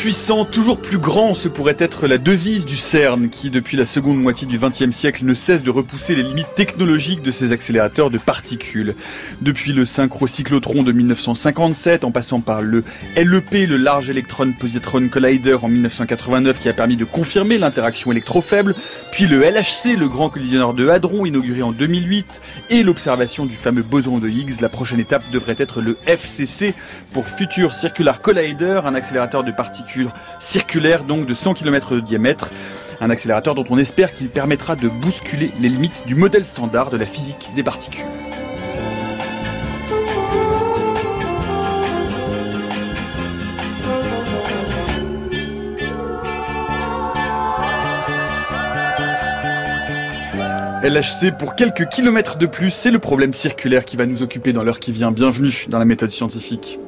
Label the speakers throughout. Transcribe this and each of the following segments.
Speaker 1: puissant, toujours plus grand, ce pourrait être la devise du CERN qui, depuis la seconde moitié du XXe siècle, ne cesse de repousser les limites technologiques de ses accélérateurs de particules. Depuis le synchrocyclotron de 1957, en passant par le LEP, le Large Electron Positron Collider en 1989 qui a permis de confirmer l'interaction électrofaible, puis le LHC, le grand collisionneur de hadrons inauguré en 2008, et l'observation du fameux boson de Higgs, la prochaine étape devrait être le FCC pour Future Circular Collider, un accélérateur de particules circulaires donc de 100 km de diamètre. Un accélérateur dont on espère qu'il permettra de bousculer les limites du modèle standard de la physique des particules. LHC pour quelques kilomètres de plus, c'est le problème circulaire qui va nous occuper dans l'heure qui vient. Bienvenue dans la méthode scientifique.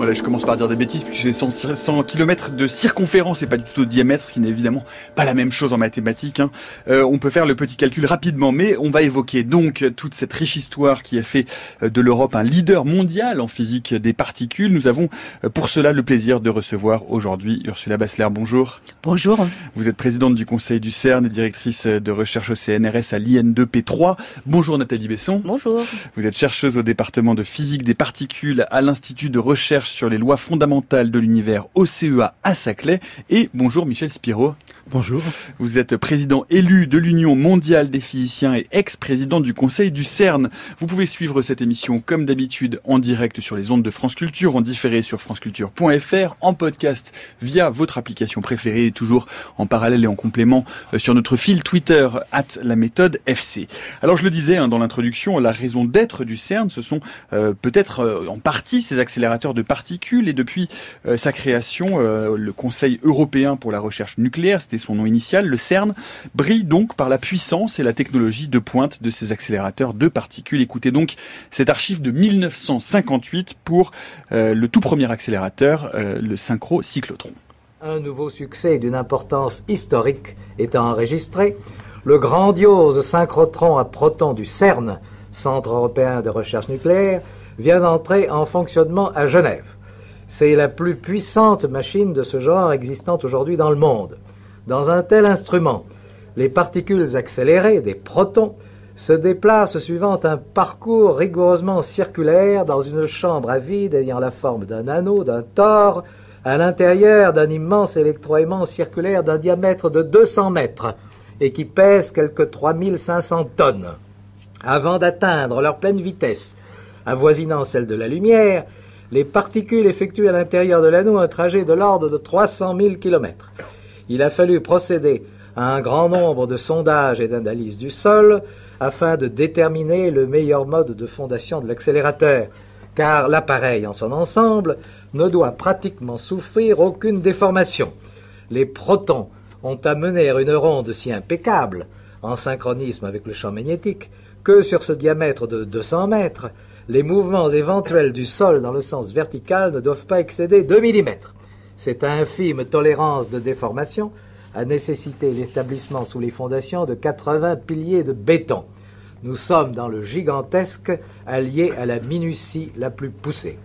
Speaker 1: Voilà, je commence par dire des bêtises puisque c'est 100, km de circonférence et pas du tout de diamètre, ce qui n'est évidemment pas la même chose en mathématiques. Hein. Euh, on peut faire le petit calcul rapidement, mais on va évoquer donc toute cette riche histoire qui a fait euh, de l'Europe un leader mondial en physique des particules. Nous avons euh, pour cela le plaisir de recevoir aujourd'hui Ursula Bassler. Bonjour.
Speaker 2: Bonjour.
Speaker 1: Vous êtes présidente du conseil du CERN et directrice de recherche au CNRS à l'IN2P3. Bonjour Nathalie Besson.
Speaker 2: Bonjour.
Speaker 1: Vous êtes chercheuse au département de physique des particules à l'Institut de recherche sur les lois fondamentales de l'univers au CEA à Saclay. Et bonjour Michel Spiro.
Speaker 3: Bonjour.
Speaker 1: Vous êtes président élu de l'Union mondiale des physiciens et ex-président du conseil du CERN. Vous pouvez suivre cette émission comme d'habitude en direct sur les ondes de France Culture, en différé sur franceculture.fr, en podcast via votre application préférée et toujours en parallèle et en complément euh, sur notre fil Twitter at la méthode FC. Alors je le disais hein, dans l'introduction, la raison d'être du CERN, ce sont euh, peut-être euh, en partie ces accélérateurs de particules et depuis sa création, le Conseil européen pour la recherche nucléaire, c'était son nom initial, le CERN, brille donc par la puissance et la technologie de pointe de ces accélérateurs de particules. Écoutez donc cette archive de 1958 pour euh, le tout premier accélérateur, euh, le synchrocyclotron.
Speaker 4: Un nouveau succès d'une importance historique étant enregistré, le grandiose synchrotron à protons du CERN, Centre européen de recherche nucléaire, vient d'entrer en fonctionnement à Genève. C'est la plus puissante machine de ce genre existante aujourd'hui dans le monde. Dans un tel instrument, les particules accélérées, des protons, se déplacent suivant un parcours rigoureusement circulaire dans une chambre à vide ayant la forme d'un anneau, d'un tor, à l'intérieur d'un immense électroaimant circulaire d'un diamètre de 200 mètres et qui pèse quelque 3500 tonnes. Avant d'atteindre leur pleine vitesse, avoisinant celle de la lumière, les particules effectuent à l'intérieur de l'anneau un trajet de l'ordre de 300 000 kilomètres il a fallu procéder à un grand nombre de sondages et d'analyses du sol afin de déterminer le meilleur mode de fondation de l'accélérateur, car l'appareil en son ensemble ne doit pratiquement souffrir aucune déformation. Les protons ont à mener une ronde si impeccable, en synchronisme avec le champ magnétique, que sur ce diamètre de 200 mètres, les mouvements éventuels du sol dans le sens vertical ne doivent pas excéder 2 mm. Cette infime tolérance de déformation a nécessité l'établissement sous les fondations de 80 piliers de béton. Nous sommes dans le gigantesque allié à la minutie la plus poussée.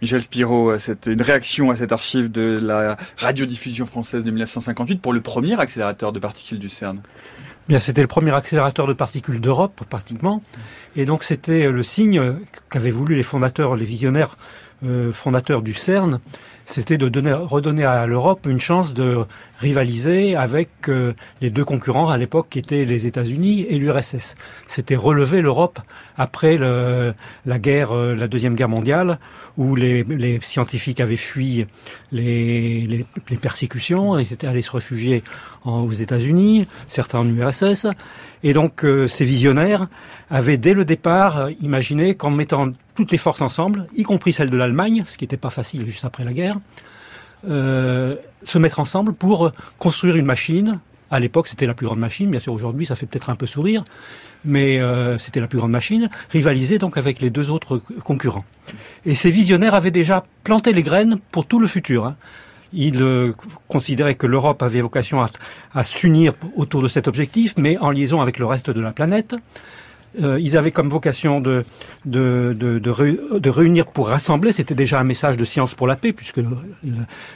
Speaker 1: Michel Spiro, une réaction à cette archive de la radiodiffusion française de 1958 pour le premier accélérateur de particules du CERN.
Speaker 3: C'était le premier accélérateur de particules d'Europe, pratiquement. Et donc, c'était le signe qu'avaient voulu les fondateurs, les visionnaires euh, fondateurs du CERN, c'était de donner, redonner à l'Europe une chance de rivaliser avec euh, les deux concurrents à l'époque qui étaient les États-Unis et l'URSS. C'était relever l'Europe après la guerre, euh, la deuxième guerre mondiale, où les, scientifiques avaient fui les, persécutions, ils étaient allés se réfugier aux États-Unis, certains en URSS, et donc euh, ces visionnaires avaient dès le départ imaginé qu'en mettant toutes les forces ensemble, y compris celles de l'Allemagne, ce qui n'était pas facile juste après la guerre, euh, se mettre ensemble pour construire une machine. À l'époque, c'était la plus grande machine. Bien sûr, aujourd'hui, ça fait peut-être un peu sourire, mais euh, c'était la plus grande machine. Rivaliser donc avec les deux autres concurrents. Et ces visionnaires avaient déjà planté les graines pour tout le futur. Hein. Ils euh, considéraient que l'Europe avait vocation à, s'unir autour de cet objectif, mais en liaison avec le reste de la planète. Euh, ils avaient comme vocation de, de, réunir pour rassembler. C'était déjà un message de science pour la paix, puisque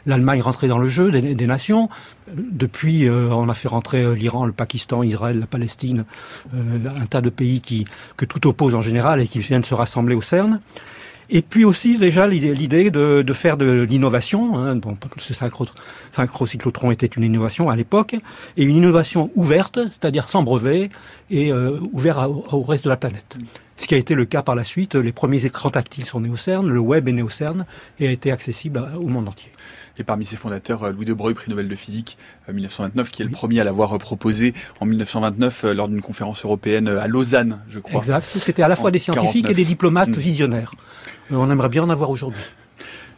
Speaker 3: l'Allemagne rentrait dans le jeu des, nations. Depuis, euh, on a fait rentrer l'Iran, le Pakistan, Israël, la Palestine, un tas de pays qui, que tout oppose en général et qui viennent se rassembler au CERN. Et puis aussi déjà l'idée de, faire de l'innovation. Hein, bon, ce synchrocyclotron était une innovation à l'époque, et une innovation ouverte, c'est-à-dire sans brevet et euh, ouvert au reste de la planète. Ce qui a été le cas par la suite. Les premiers écrans tactiles sont nés au CERN, le web est né au CERN et a été accessible au monde entier.
Speaker 1: Et parmi ses fondateurs, euh, Louis de Broglie, prix Nobel de physique 1929, euh, qui est le premier à l'avoir proposé en 1929 lors d'une conférence européenne à Lausanne, je crois.
Speaker 3: Exact. C'était à la fois des scientifiques et des diplomates mm. visionnaires. On aimerait bien en avoir aujourd'hui.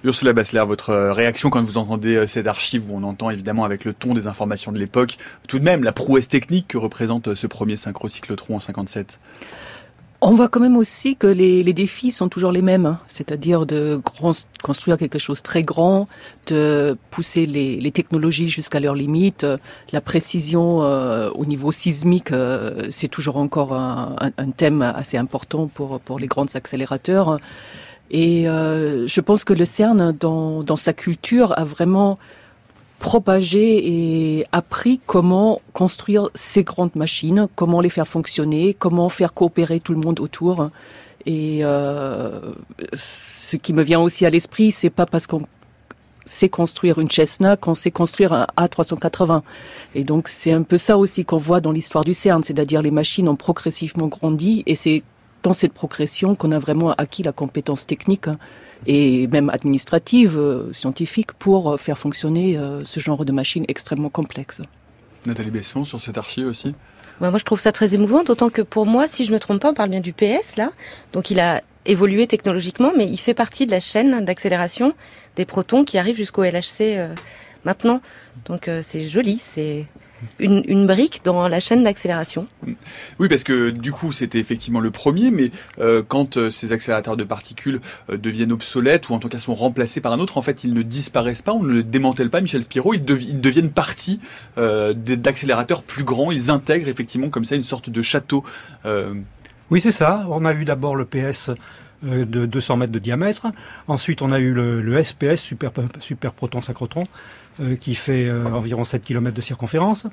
Speaker 1: Ursula Bassler, votre euh, réaction quand vous entendez euh, cette archive où on entend évidemment avec le ton des informations de l'époque, tout de même la prouesse technique que représente euh, ce premier synchrocyclotron en 57
Speaker 2: on voit quand même aussi que les, défis sont toujours les mêmes, hein. c'est-à-dire de construire quelque chose très grand, de pousser les, technologies jusqu'à leurs limites. La précision au niveau sismique, c'est toujours encore un, un, thème assez important pour, pour les grands accélérateurs. Et euh, je pense que le CERN, dans, dans sa culture, a vraiment propagé et appris comment construire ces grandes machines, comment les faire fonctionner, comment faire coopérer tout le monde autour. Et euh, ce qui me vient aussi à l'esprit, c'est pas parce qu'on sait construire une Cessna qu'on sait construire un A380. Et donc c'est un peu ça aussi qu'on voit dans l'histoire du CERN, c'est-à-dire les machines ont progressivement grandi et c'est dans cette progression qu'on a vraiment acquis la compétence technique hein, et même administrative, euh, scientifique, pour euh, faire fonctionner euh, ce genre de machine extrêmement complexe.
Speaker 1: Nathalie Besson, sur cette archive aussi
Speaker 5: bah, Moi, je trouve ça très émouvant, d'autant que pour moi, si je me trompe pas, on parle bien du PS, là. Donc, il a évolué technologiquement, mais il fait partie de la chaîne d'accélération des protons qui arrivent jusqu'au LHC maintenant. Donc, c'est joli, c'est une, brique dans la chaîne d'accélération.
Speaker 1: Oui, parce que du coup, c'était effectivement le premier, mais euh, quand euh, ces accélérateurs de particules euh, deviennent obsolètes ou en tout cas sont remplacés par un autre, en fait, ils ne disparaissent pas, on ne les démantèle pas, Michel Spiro, ils, deviennent partie d'accélérateurs plus grands, ils intègrent effectivement comme ça une sorte de château.
Speaker 3: Oui, c'est ça. On a vu d'abord le PS de 200 mètres de diamètre. Ensuite, on a eu le, SPS, super, super proton synchrotron, qui fait environ 7 km de circonférence.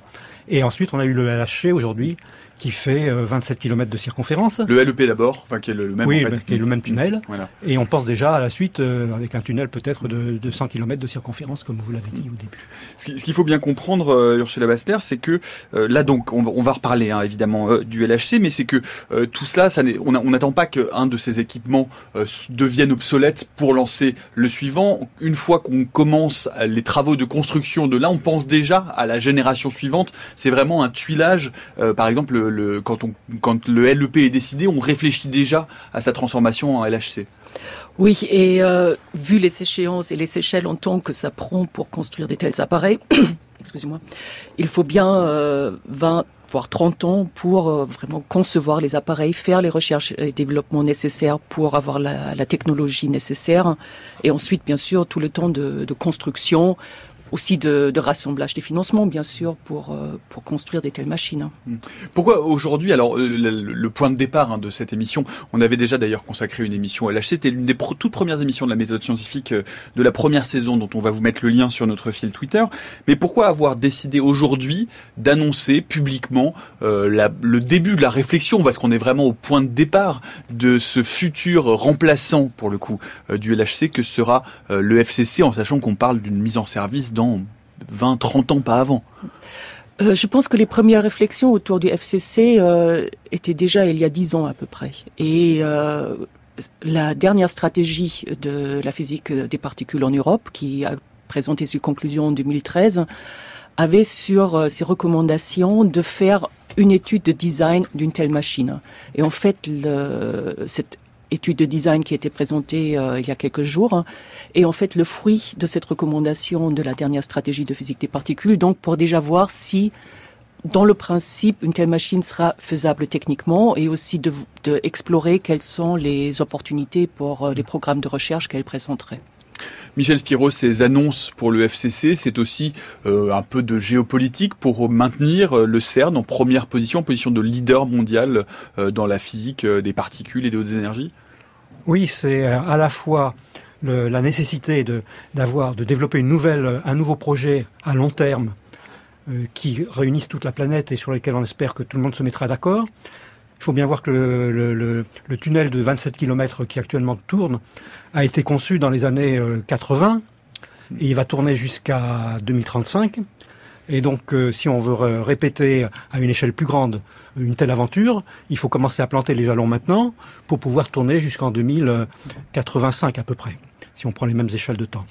Speaker 3: Et ensuite, on a eu le LHC aujourd'hui, qui fait 27 euh, km de circonférence.
Speaker 1: Le LEP d'abord, enfin qui est le même
Speaker 3: oui,
Speaker 1: en fait.
Speaker 3: qui est le même tunnel. Et on pense déjà à la suite euh, avec un tunnel peut-être de, de, 100 km de circonférence, comme vous l'avez dit au début.
Speaker 1: Ce qu'il faut bien comprendre, euh, Ursula Baster, c'est que là donc on, va reparler hein, évidemment du LHC, mais c'est que tout cela, ça on n'attend pas qu'un de ces équipements devienne obsolète pour lancer le suivant. Une fois qu'on commence les travaux de construction de là, on pense déjà à la génération suivante. C'est vraiment un tuilage, par exemple quand, le LEP est décidé, on réfléchit déjà à sa transformation en LHC.
Speaker 2: Oui, et euh, vu les échéances et les échelles en temps que ça prend pour construire des tels appareils, excusez-moi, il faut bien 20, euh, voire 30 ans pour euh, vraiment concevoir les appareils, faire les recherches et développements nécessaires pour avoir la, technologie nécessaire, et ensuite, bien sûr, tout le temps de construction, aussi de, de, rassemblage des financements, bien sûr, pour, euh, pour construire des telles machines. Hmm.
Speaker 1: Pourquoi aujourd'hui, alors euh, le, point de départ hein, de cette émission, on avait déjà d'ailleurs consacré une émission à LHC, c'était l'une des toutes premières émissions de la méthode scientifique euh, de la première saison, dont on va vous mettre le lien sur notre fil Twitter. Mais pourquoi avoir décidé aujourd'hui d'annoncer publiquement le début de la réflexion, parce qu'on est vraiment au point de départ de ce futur remplaçant, pour le coup, du LHC, que sera le FCC, en sachant qu'on parle d'une mise en service 20, 30 ans, pas avant.
Speaker 2: Euh, je pense que les premières réflexions autour du FCC euh, étaient déjà il y a 10 ans à peu près. Et euh, la dernière stratégie de la physique des particules en Europe, qui a présenté ses conclusions en 2013, avait sur ses recommandations de faire une étude de design d'une telle machine. Et en fait, cette étude de design qui a été présentée euh, il y a quelques jours hein, est en fait le fruit de cette recommandation de la dernière stratégie de physique des particules, donc pour déjà voir si dans le principe, une telle machine sera faisable techniquement et aussi de, de quelles sont les opportunités pour euh, les programmes de recherche qu'elle présenterait.
Speaker 1: Michel Spiro, ces annonces pour le FCC, c'est aussi euh, un peu de géopolitique pour maintenir le CERN en première position, en position de leader mondial dans la physique des particules et des énergies?
Speaker 3: Oui, c'est à la fois la nécessité de, d'avoir, développer nouvelle, un nouveau projet à long terme qui réunisse toute la planète et sur lequel on espère que tout le monde se mettra d'accord. Il faut bien voir que le, tunnel de 27 km qui actuellement tourne a été conçu dans les années 80 euh, et il va tourner jusqu'à 2035. Et donc, euh, si on veut répéter à une échelle plus grande une telle aventure, il faut commencer à planter les jalons maintenant pour pouvoir tourner jusqu'en 2085 à peu près, si on prend les mêmes échelles de temps.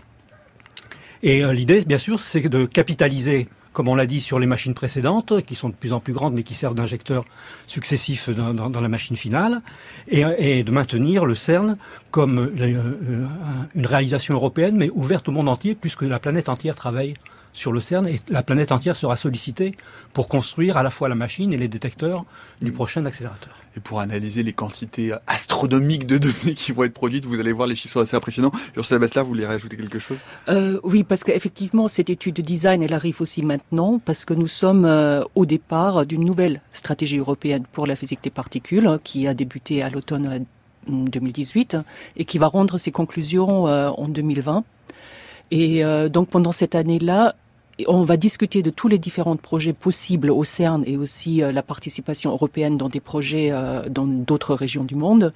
Speaker 3: Et euh, l'idée, bien sûr, c'est de capitaliser comme on l'a dit sur les machines précédentes, qui sont de plus en plus grandes, mais qui servent d'injecteurs successifs dans, la machine finale, et, de maintenir le CERN comme euh, une réalisation européenne, mais ouverte au monde entier, puisque la planète entière travaille sur le CERN et la planète entière sera sollicitée pour construire à la fois la machine et les détecteurs du prochain accélérateur.
Speaker 1: Et pour analyser les quantités astronomiques de données qui vont être produites, vous allez voir les chiffres sont assez impressionnants. Ursula Bassler, vous voulez rajouter quelque chose?
Speaker 2: Euh, Oui, parce qu'effectivement, cette étude de design, elle arrive aussi maintenant parce que nous sommes euh, au départ d'une nouvelle stratégie européenne pour la physique des particules hein, qui a débuté à l'automne 2018 euh, et qui va rendre ses conclusions en 2020. Et donc pendant cette année-là, on va discuter de tous les différents projets possibles au CERN et aussi euh, la participation européenne dans des projets euh, dans d'autres régions du monde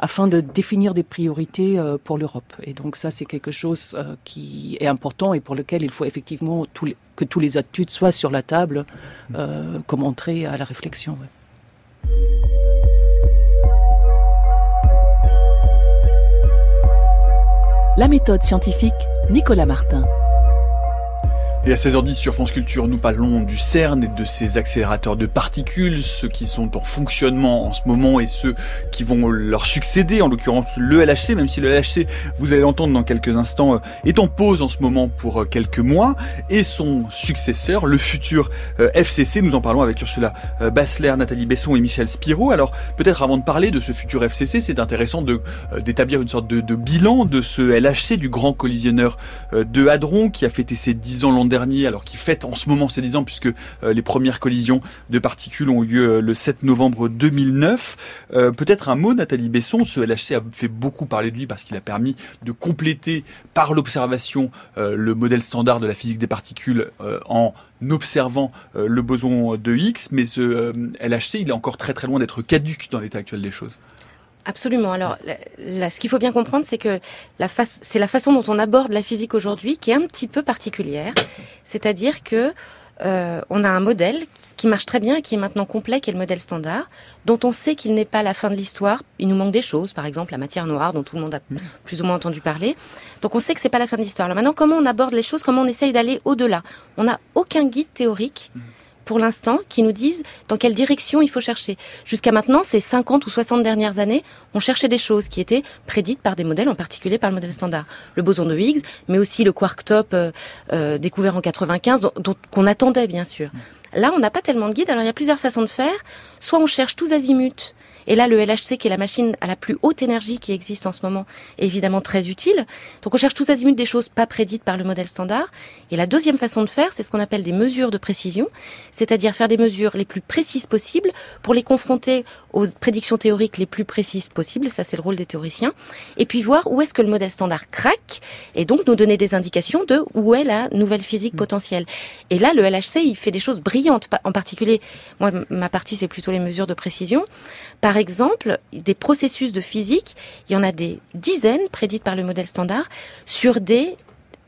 Speaker 2: afin de définir des priorités euh, pour l'Europe. Et donc ça, c'est quelque chose qui est important et pour lequel il faut effectivement que tous les études soient sur la table comme entrée à la réflexion.
Speaker 6: La méthode scientifique, Nicolas Martin.
Speaker 1: Et à 16h10 sur France Culture, nous parlons du CERN et de ses accélérateurs de particules, ceux qui sont en fonctionnement en ce moment et ceux qui vont leur succéder, en l'occurrence le LHC, même si le LHC, vous allez l'entendre dans quelques instants, euh, est en pause en ce moment pour euh, quelques mois, et son successeur, le futur euh, FCC, nous en parlons avec Ursula Bassler, Nathalie Besson et Michel Spiro. Alors peut-être avant de parler de ce futur FCC, c'est intéressant d'établir une sorte de, de, bilan de ce LHC, du grand collisionneur de Hadron, qui a fêté ses 10 ans l'an dernier alors qui fête en ce moment ses 10 ans, puisque euh, les premières collisions de particules ont eu lieu euh, le 7 novembre 2009. Euh, peut-être un mot, Nathalie Besson, ce LHC a fait beaucoup parler de lui parce qu'il a permis de compléter par l'observation le modèle standard de la physique des particules en observant le boson de Higgs, mais ce LHC, il est encore très très loin d'être caduque dans l'état actuel des choses.
Speaker 5: Absolument. Alors, ce qu'il faut bien comprendre, c'est que c'est la façon dont on aborde la physique aujourd'hui qui est un petit peu particulière. C'est-à-dire que euh, on a un modèle qui marche très bien, qui est maintenant complet, qui est le modèle standard, dont on sait qu'il n'est pas la fin de l'histoire. Il nous manque des choses, par exemple la matière noire, dont tout le monde a plus ou moins entendu parler. Donc on sait que c'est pas la fin de l'histoire. Alors maintenant, comment on aborde les choses? Comment on essaye d'aller au-delà? On n'a aucun guide théorique. Pour l'instant qui nous disent dans quelle direction il faut chercher. Jusqu'à maintenant, ces 50 ou 60 dernières années, on cherchait des choses qui étaient prédites par des modèles, en particulier par le modèle standard. Le boson de Higgs, mais aussi le quark top euh, euh, découvert en 95, dont, qu'on attendait bien sûr. Là, on n'a pas tellement de guides, alors il y a plusieurs façons de faire. Soit on cherche tous azimuts et là, le LHC, qui est la machine à la plus haute énergie qui existe en ce moment, est évidemment très utile. Donc on cherche tous azimuts des choses pas prédites par le modèle standard. Et la deuxième façon de faire, c'est ce qu'on appelle des mesures de précision, c'est-à-dire faire des mesures les plus précises possibles pour les confronter aux prédictions théoriques les plus précises possibles. Ça, c'est le rôle des théoriciens. Et puis voir où est-ce que le modèle standard craque et donc nous donner des indications de où est la nouvelle physique mm. potentielle. Et là, le LHC, il fait des choses brillantes. En particulier, moi, ma partie, c'est plutôt les mesures de précision. Par exemple, des processus de physique, il y en a des dizaines prédites par le modèle standard sur des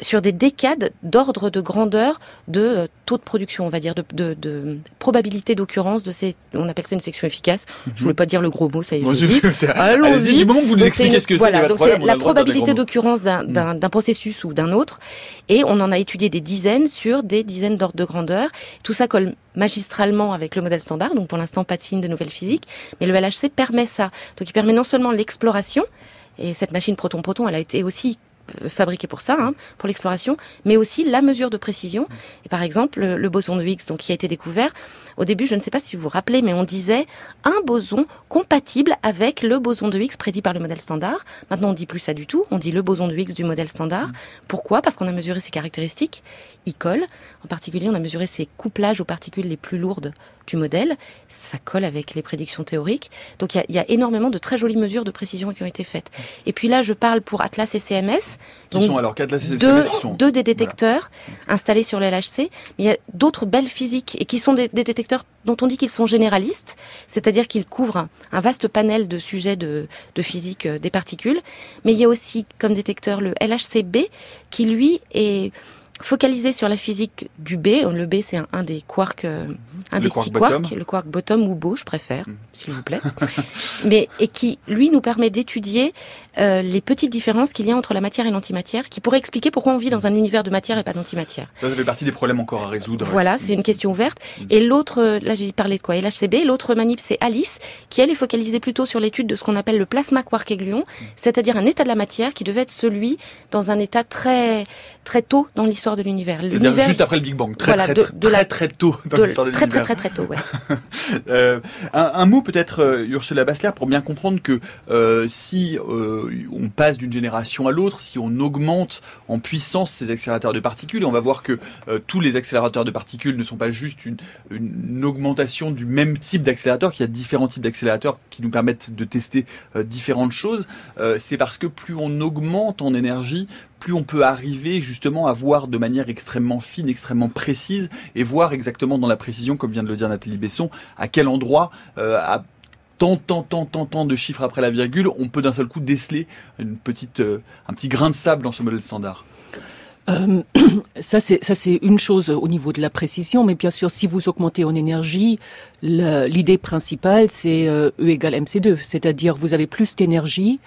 Speaker 5: sur des décades d'ordre de grandeur de euh, taux de production, on va dire, de, de, de probabilité d'occurrence de ces, on appelle ça une section efficace. Je Je voulais pas dire le gros mot, ça y est.
Speaker 1: Allons-y. Du moment que vous nous expliquez ce que
Speaker 5: c'est, donc c'est la probabilité d'occurrence mm. d'un processus ou d'un autre, et on en a étudié des dizaines sur des dizaines d'ordres de grandeur. Tout ça colle magistralement avec le modèle standard, donc pour l'instant pas de signe de nouvelle physique, mais le LHC permet ça. Donc il permet non seulement l'exploration, et cette machine proton-proton, elle a été aussi fabriqué pour ça, hein, pour l'exploration, mais aussi la mesure de précision. Et par exemple, le, boson de Higgs, donc qui a été découvert, au début, je ne sais pas si vous vous rappelez, mais on disait un boson compatible avec le boson de Higgs prédit par le modèle standard. Maintenant, on dit plus ça du tout. On dit le boson de Higgs du modèle standard. Pourquoi? Parce qu'on a mesuré ses caractéristiques. Colle. En particulier, on a mesuré ses couplages aux particules les plus lourdes du modèle. Ça colle avec les prédictions théoriques. Donc, il y, y, a énormément de très jolies mesures de précision qui ont été faites. Et puis là, je parle pour Atlas et CMS.
Speaker 1: Qui sont alors qu'Atlas et CMS
Speaker 5: deux,
Speaker 1: qui sont
Speaker 5: deux des détecteurs voilà. installés sur le LHC. Mais il y a d'autres belles physiques et qui sont des, des détecteurs dont on dit qu'ils sont généralistes, c'est-à-dire qu'ils couvrent un vaste panel de sujets de, de, physique des particules. Mais il y a aussi comme détecteur le LHCb qui lui est focalisé sur la physique du B. Le B, c'est un, un, des quarks, euh, un
Speaker 1: le
Speaker 5: des
Speaker 1: quark
Speaker 5: six
Speaker 1: bottom.
Speaker 5: quarks, le quark bottom ou beau, je préfère,
Speaker 1: Mm.
Speaker 5: s'il vous plaît. Mais et qui, lui, nous permet d'étudier euh, les petites différences qu'il y a entre la matière et l'antimatière, qui pourrait expliquer pourquoi on vit dans un univers de matière et pas d'antimatière.
Speaker 1: Ça, ça fait partie des problèmes encore à résoudre.
Speaker 5: Voilà, c'est une question ouverte. Et l'autre, euh, là j'ai parlé de quoi? LHCb. L'autre manip, c'est Alice, qui elle est focalisée plutôt sur l'étude de ce qu'on appelle le plasma quark gluon, c'est-à-dire un état de la matière qui devait être celui dans un état très très tôt dans l'histoire de l'univers.
Speaker 1: C'est-à-dire juste après le Big Bang, très
Speaker 5: voilà,
Speaker 1: très,
Speaker 5: de, de
Speaker 1: très,
Speaker 5: la,
Speaker 1: très tôt dans
Speaker 5: de,
Speaker 1: l'histoire de
Speaker 5: très,
Speaker 1: l'univers.
Speaker 5: très très très tôt, ouais.
Speaker 1: euh, un, un, mot peut-être, euh, Ursula Bassler, pour bien comprendre que euh, si euh, on passe d'une génération à l'autre, si on augmente en puissance ces accélérateurs de particules, et on va voir que tous les accélérateurs de particules ne sont pas juste une, une augmentation du même type d'accélérateur, qu'il y a différents types d'accélérateurs qui nous permettent de tester différentes choses, c'est parce que plus on augmente en énergie, plus on peut arriver justement à voir de manière extrêmement fine, extrêmement précise, et voir exactement dans la précision, comme vient de le dire Nathalie Besson, à quel endroit, euh, à tant, tant, tant, tant, tant de chiffres après la virgule, on peut d'un seul coup déceler une petite, euh, un petit grain de sable dans ce modèle standard.
Speaker 2: Euh, ça c'est une chose au niveau de la précision, mais bien sûr si vous augmentez en énergie, l'idée principale c'est E égale mc2, c'est-à-dire vous avez plus d'énergie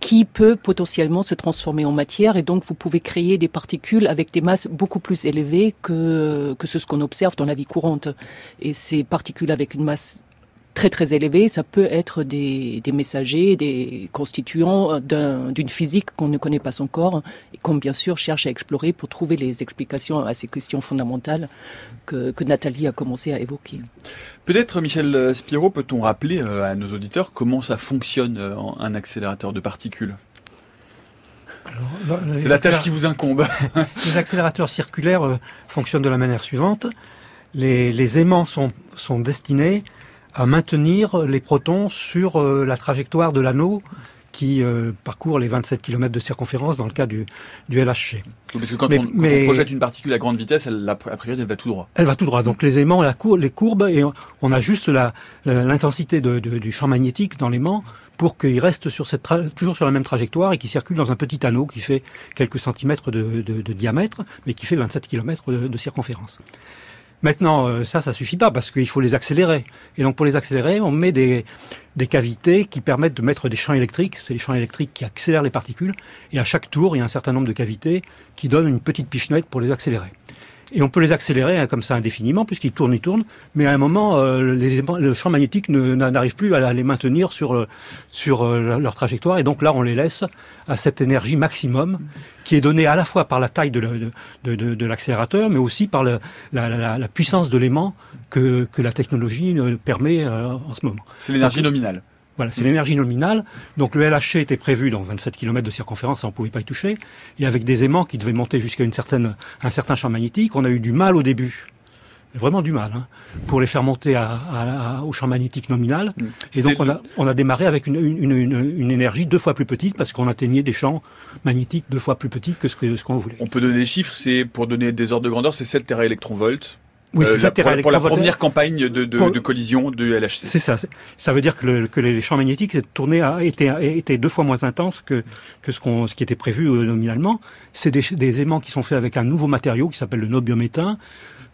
Speaker 2: qui peut potentiellement se transformer en matière et donc vous pouvez créer des particules avec des masses beaucoup plus élevées que, que ce qu'on observe dans la vie courante. Et ces particules avec une masse très très élevée, ça peut être des, des messagers, des constituants d'une un, physique qu'on ne connaît pas encore et qu'on bien sûr cherche à explorer pour trouver les explications à ces questions fondamentales que, que Nathalie a commencé à évoquer.
Speaker 1: Peut-être, Michel Spiro, peut-on rappeler à nos auditeurs comment ça fonctionne un accélérateur de particules? C'est la tâche qui vous incombe.
Speaker 3: les accélérateurs circulaires euh, fonctionnent de la manière suivante. Les, les aimants sont, sont, destinés à maintenir les protons sur euh, la trajectoire de l'anneau qui euh, parcourt les 27 km de circonférence dans le cas du, du LHC.
Speaker 1: Parce que quand, mais, on, quand mais, on, projette une particule à grande vitesse, elle, a priori, elle va tout droit.
Speaker 3: Elle va tout droit. Donc les aimants, la cour, les courbes, et on a juste l'intensité du champ magnétique dans l'aimant pour qu'il reste sur cette toujours sur la même trajectoire et qu'il circule dans un petit anneau qui fait quelques centimètres de, de, de diamètre, mais qui fait 27 km de, de circonférence. Maintenant, ça, ça suffit pas parce qu'il faut les accélérer. Et donc, pour les accélérer, on met des, des cavités qui permettent de mettre des champs électriques. C'est les champs électriques qui accélèrent les particules. Et à chaque tour, il y a un certain nombre de cavités qui donnent une petite pichenette pour les accélérer. Et on peut les accélérer hein, comme ça indéfiniment, puisqu'ils tournent, ils tournent. Mais à un moment, euh, les, le champ magnétique n'arrive plus à les maintenir sur, euh, sur euh, leur trajectoire. Et donc là, on les laisse à cette énergie maximum qui est donnée à la fois par la taille de, l'accélérateur, mais aussi par le, la, la, la, puissance de l'aimant que, que la technologie permet euh, en ce moment.
Speaker 1: C'est l'énergie nominale.
Speaker 3: Voilà, c'est l'énergie nominale. Donc le LHC était prévu dans 27 km de circonférence, ça on pouvait pas y toucher. Et avec des aimants qui devaient monter jusqu'à une certaine, un certain champ magnétique, on a eu du mal au début. Vraiment du mal, hein, pour les faire monter à, à, à, au champ magnétique nominal. Mmh. Et donc on a, on a démarré avec une, une, une, une énergie deux fois plus petite parce qu'on atteignait des champs magnétiques deux fois plus petits que ce qu'on ce voulait.
Speaker 1: On peut donner des chiffres, c'est pour donner des ordres de grandeur, c'est 7 téraélectronvolts.
Speaker 3: Oui,
Speaker 1: euh, la, pour, pour, la première campagne de, de, pour, de, collision de LHC.
Speaker 3: C'est ça. Ça veut dire que, le, que, les champs magnétiques tournaient à, étaient, étaient, deux fois moins intenses que, que ce, qu'on ce, qui était prévu euh, nominalement. C'est des, des, aimants qui sont faits avec un nouveau matériau qui s'appelle le nobiométhane.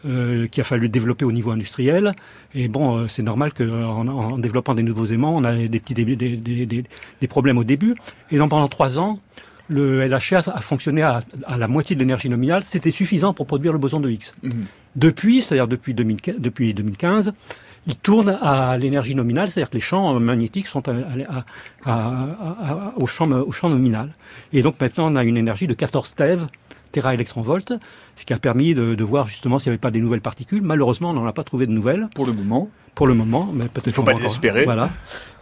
Speaker 3: Euh, qui a fallu développer au niveau industriel. Et bon, euh, c'est normal qu'en en développant des nouveaux aimants, on a des petits des, des, des, problèmes au début. Et donc pendant trois ans, le LHC a, a fonctionné à, à, la moitié de l'énergie nominale. C'était suffisant pour produire le boson de Higgs.
Speaker 1: Mmh.
Speaker 3: Depuis, c'est-à-dire depuis, 2015, depuis 2015, il tourne à l'énergie nominale, c'est-à-dire que les champs magnétiques sont au, champ, au champ nominal. Et donc maintenant, on a une énergie de 14 TeV, téraélectronvolts, ce qui a permis de, de voir justement s'il n'y avait pas des nouvelles particules. Malheureusement, on n'en a pas trouvé de nouvelles.
Speaker 1: Pour le moment
Speaker 3: pour le moment, mais peut-être.
Speaker 1: Il faut pas désespérer.
Speaker 3: Voilà.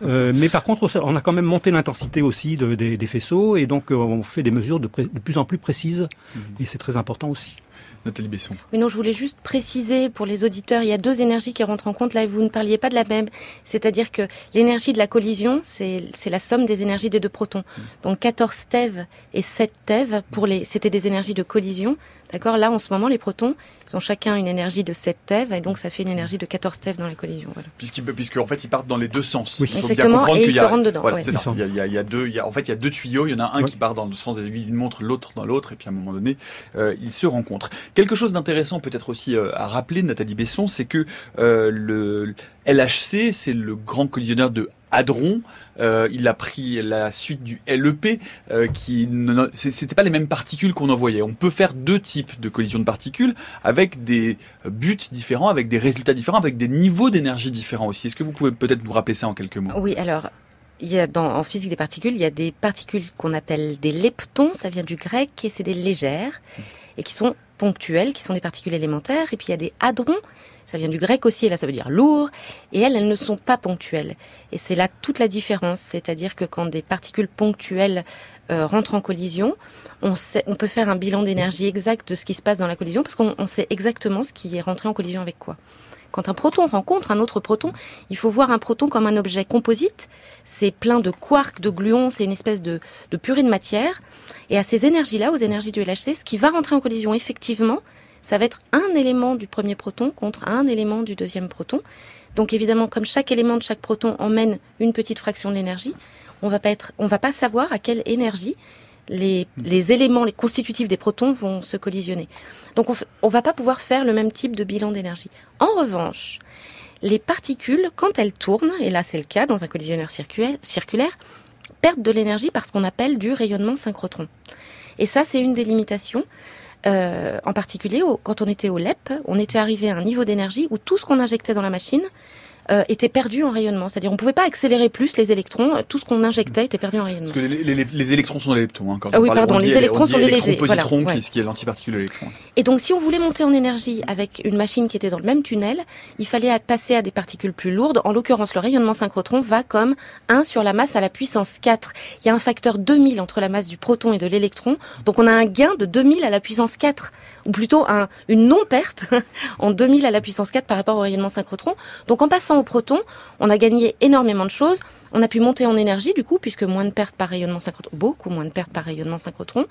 Speaker 3: Euh, mais par contre, on a quand même monté l'intensité aussi de, des, des, faisceaux, et donc euh, on fait des mesures de, de plus en plus précises, mmh. et c'est très important aussi.
Speaker 1: Nathalie Besson.
Speaker 5: Oui, non, je voulais juste préciser pour les auditeurs, il y a deux énergies qui rentrent en compte. Là, vous ne parliez pas de la même. C'est-à-dire que l'énergie de la collision, c'est la somme des énergies des deux protons. Donc 14 TeV et 7 TeV, pour les, c'était des énergies de collision. D'accord Là, en ce moment, les protons, ils ont chacun une énergie de 7 TeV, et donc ça fait une énergie de 14 TeV dans la collision. Voilà.
Speaker 1: Puisqu'en en fait, ils partent dans les deux sens.
Speaker 5: Oui. Exactement, et ils se rendent dedans.
Speaker 1: Voilà, c'est ça. Il y, a, il, y a, il y, a, deux, il y a, en fait, il y a deux tuyaux. Il y en a un qui part dans le sens des aiguilles d'une montre, l'autre dans l'autre, et puis à un moment donné, euh, ils se rencontrent. Quelque chose d'intéressant peut-être aussi euh, à rappeler, Nathalie Besson, c'est que euh, le LHC, c'est le grand collisionneur de Hadron. Euh, il a pris la suite du LEP, euh, qui c'était pas les mêmes particules qu'on envoyait. On peut faire deux types de collisions de particules avec des buts différents, avec des résultats différents, avec des niveaux d'énergie différents aussi. Est-ce que vous pouvez peut-être nous rappeler ça en quelques mots?
Speaker 5: Oui, alors. Il y a dans, en physique des particules, il y a des particules qu'on appelle des leptons, ça vient du grec, et c'est des légères, et qui sont ponctuelles, qui sont des particules élémentaires. Et puis il y a des hadrons, ça vient du grec aussi, et là ça veut dire lourd, et elles, elles ne sont pas ponctuelles. Et c'est là toute la différence, c'est-à-dire que quand des particules ponctuelles euh, rentrent en collision, on, peut faire un bilan d'énergie exact de ce qui se passe dans la collision, parce qu'on sait exactement ce qui est rentré en collision avec quoi. Quand un proton rencontre un autre proton, il faut voir un proton comme un objet composite. C'est plein de quarks, de gluons, c'est une espèce de, de purée de matière. Et à ces énergies-là, aux énergies du LHC, ce qui va rentrer en collision effectivement, ça va être un élément du premier proton contre un élément du deuxième proton. Donc évidemment, comme chaque élément de chaque proton emmène une petite fraction d'énergie, on va pas être, on va pas savoir à quelle énergie les, les, éléments, les constitutifs des protons vont se collisionner. Donc on, on va pas pouvoir faire le même type de bilan d'énergie. En revanche, les particules, quand elles tournent, et là c'est le cas dans un collisionneur circulaire, circulaire perdent de l'énergie parce qu'on appelle du rayonnement synchrotron. Et ça, c'est une des limitations. Euh, en particulier, quand on était au LEP, on était arrivé à un niveau d'énergie où tout ce qu'on injectait dans la machine euh, était perdu en rayonnement. C'est-à-dire on ne pouvait pas accélérer plus les électrons, tout ce qu'on injectait était perdu en rayonnement.
Speaker 1: Parce que les, les, les électrons sont des leptons. Hein,
Speaker 5: quand ah oui, pardon, les électrons sont des légers.
Speaker 1: Voilà, ouais. qui, qui est l'antiparticule électron.
Speaker 5: Et donc si on voulait monter en énergie avec une machine qui était dans le même tunnel, il fallait passer à des particules plus lourdes. En l'occurrence, le rayonnement synchrotron va comme 1 sur la masse à la puissance 4. Il y a un facteur 2000 entre la masse du proton et de l'électron. Donc on a un gain de 2000 à la puissance 4. Ou plutôt un, une non-perte en 2000 à la puissance 4 par rapport au rayonnement synchrotron. Donc en passant au proton, on a gagné énormément de choses. On a pu monter en énergie, du coup, puisque moins de pertes par rayonnement synchrotron, beaucoup moins de pertes par rayonnement synchrotron.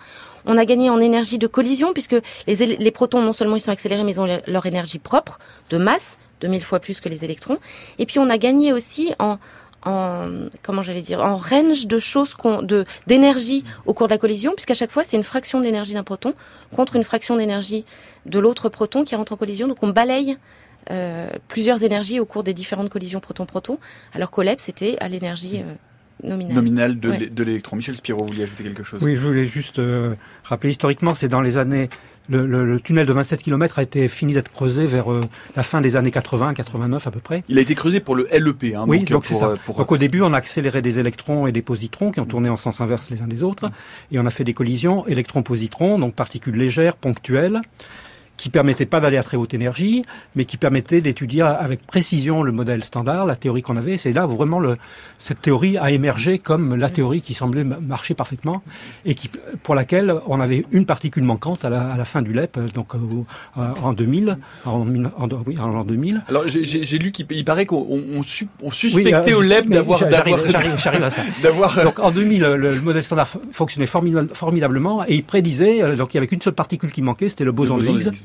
Speaker 5: On a gagné en énergie de collision, puisque les, les protons, non seulement ils sont accélérés, mais ils ont leur énergie propre, de masse, 2000 fois plus que les électrons. Et puis on a gagné aussi en, en comment j'allais dire en range de choses de d'énergie au cours de la collision puisqu'à chaque fois c'est une fraction de l'énergie d'un proton contre une fraction d'énergie de l'autre proton qui rentre en collision donc on balaye euh, plusieurs énergies au cours des différentes collisions proton-proton, alors qu'au LEP, c'était à l'énergie euh, nominale.
Speaker 1: Nominale de, ouais. de l'électron. Michel Spiro, vous vouliez ajouter quelque chose?
Speaker 3: Oui, je voulais juste euh, rappeler historiquement, c'est dans les années le, le, le, tunnel de 27 km a été fini d'être creusé vers euh, la fin des années 80, 89 à peu près.
Speaker 1: Il a été creusé pour le LEP. Hein,
Speaker 3: oui,
Speaker 1: donc,
Speaker 3: donc c'est ça.
Speaker 1: euh, Pour...
Speaker 3: Donc au début, on a accéléré des électrons et des positrons qui ont tourné en sens inverse les uns des autres, et on a fait des collisions électrons-positrons, donc particules légères, ponctuelles qui permettait pas d'aller à très haute énergie, mais qui permettait d'étudier avec précision le modèle standard, la théorie qu'on avait. C'est là où vraiment le, cette théorie a émergé comme la théorie qui semblait marcher parfaitement et qui, pour laquelle on avait une particule manquante à la, à la fin du LEP, donc euh, en 2000, en, en, oui, en l'an 2000.
Speaker 1: Alors j'ai lu qu'il paraît qu'on on, on, suspectait oui, euh, au LEP d'avoir
Speaker 3: j'arrive à ça. d'avoir donc en 2000 le, le, modèle standard fonctionnait formidablement et il prédisait euh, donc il y avait qu'une seule particule qui manquait, c'était le boson, le boson de Higgs.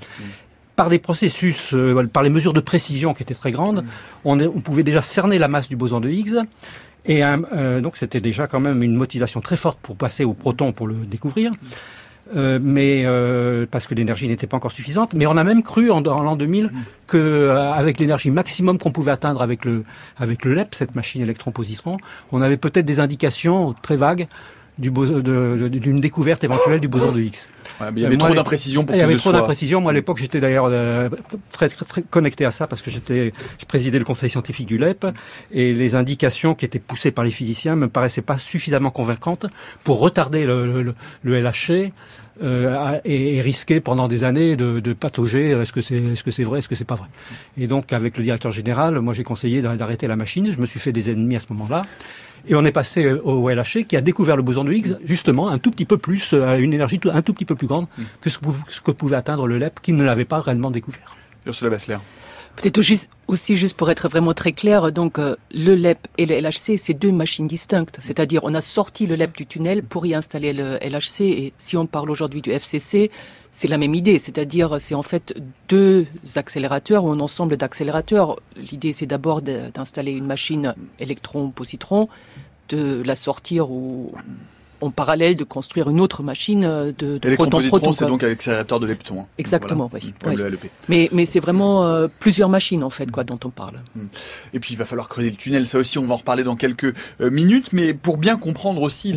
Speaker 3: Par des processus, euh, par les mesures de précision qui étaient très grandes, mmh. on, est, on, pouvait déjà cerner la masse du boson de Higgs. Et euh, donc c'était déjà quand même une motivation très forte pour passer au proton pour le découvrir. Euh, mais euh, parce que l'énergie n'était pas encore suffisante. Mais on a même cru en, en l'an 2000 que euh, avec l'énergie maximum qu'on pouvait atteindre avec le avec le LEP, cette machine électron-positron, on avait peut-être des indications très vagues d'une découverte éventuelle du boson de Higgs.
Speaker 1: Ouais, il y avait trop d'imprécisions pour
Speaker 3: Il y avait
Speaker 1: trop
Speaker 3: d'imprécisions. Moi, à l'époque, j'étais d'ailleurs euh, très, très, connecté à ça parce que j'étais, je présidais le conseil scientifique du LEP et les indications qui étaient poussées par les physiciens me paraissaient pas suffisamment convaincantes pour retarder le, le, le LHC euh, et, risquer pendant des années de, de patauger. Est-ce que c'est est-ce que c'est vrai, est-ce que c'est pas vrai? Et donc, avec le directeur général, moi, j'ai conseillé d'arrêter la machine. Je me suis fait des ennemis à ce moment-là. Et on est passé euh, au LHC qui a découvert le boson de Higgs justement un tout petit peu plus, à euh, une énergie un tout petit peu plus grande mm. que ce que pouvait atteindre le LEP qui ne l'avait pas réellement découvert.
Speaker 1: Ursula Bassler.
Speaker 2: Peut-être aussi, juste pour être vraiment très clair, donc euh, le LEP et le LHC, c'est deux machines distinctes. C'est-à-dire, on a sorti le LEP du tunnel pour y installer le LHC. Et si on parle aujourd'hui du FCC, c'est la même idée. C'est-à-dire, c'est en fait deux accélérateurs ou un ensemble d'accélérateurs. L'idée, c'est d'abord d'installer une machine électron-positron, de la sortir ou en parallèle de construire une autre machine euh, de, de
Speaker 1: proton c'est donc l'accélérateur de lepton. Hein.
Speaker 2: Exactement, oui. E mais, mais c'est vraiment euh, plusieurs machines en fait, quoi, dont on parle.
Speaker 1: Hmm. Et puis il va falloir creuser le tunnel. Ça aussi, on va en reparler dans quelques euh, minutes. Mais pour bien comprendre aussi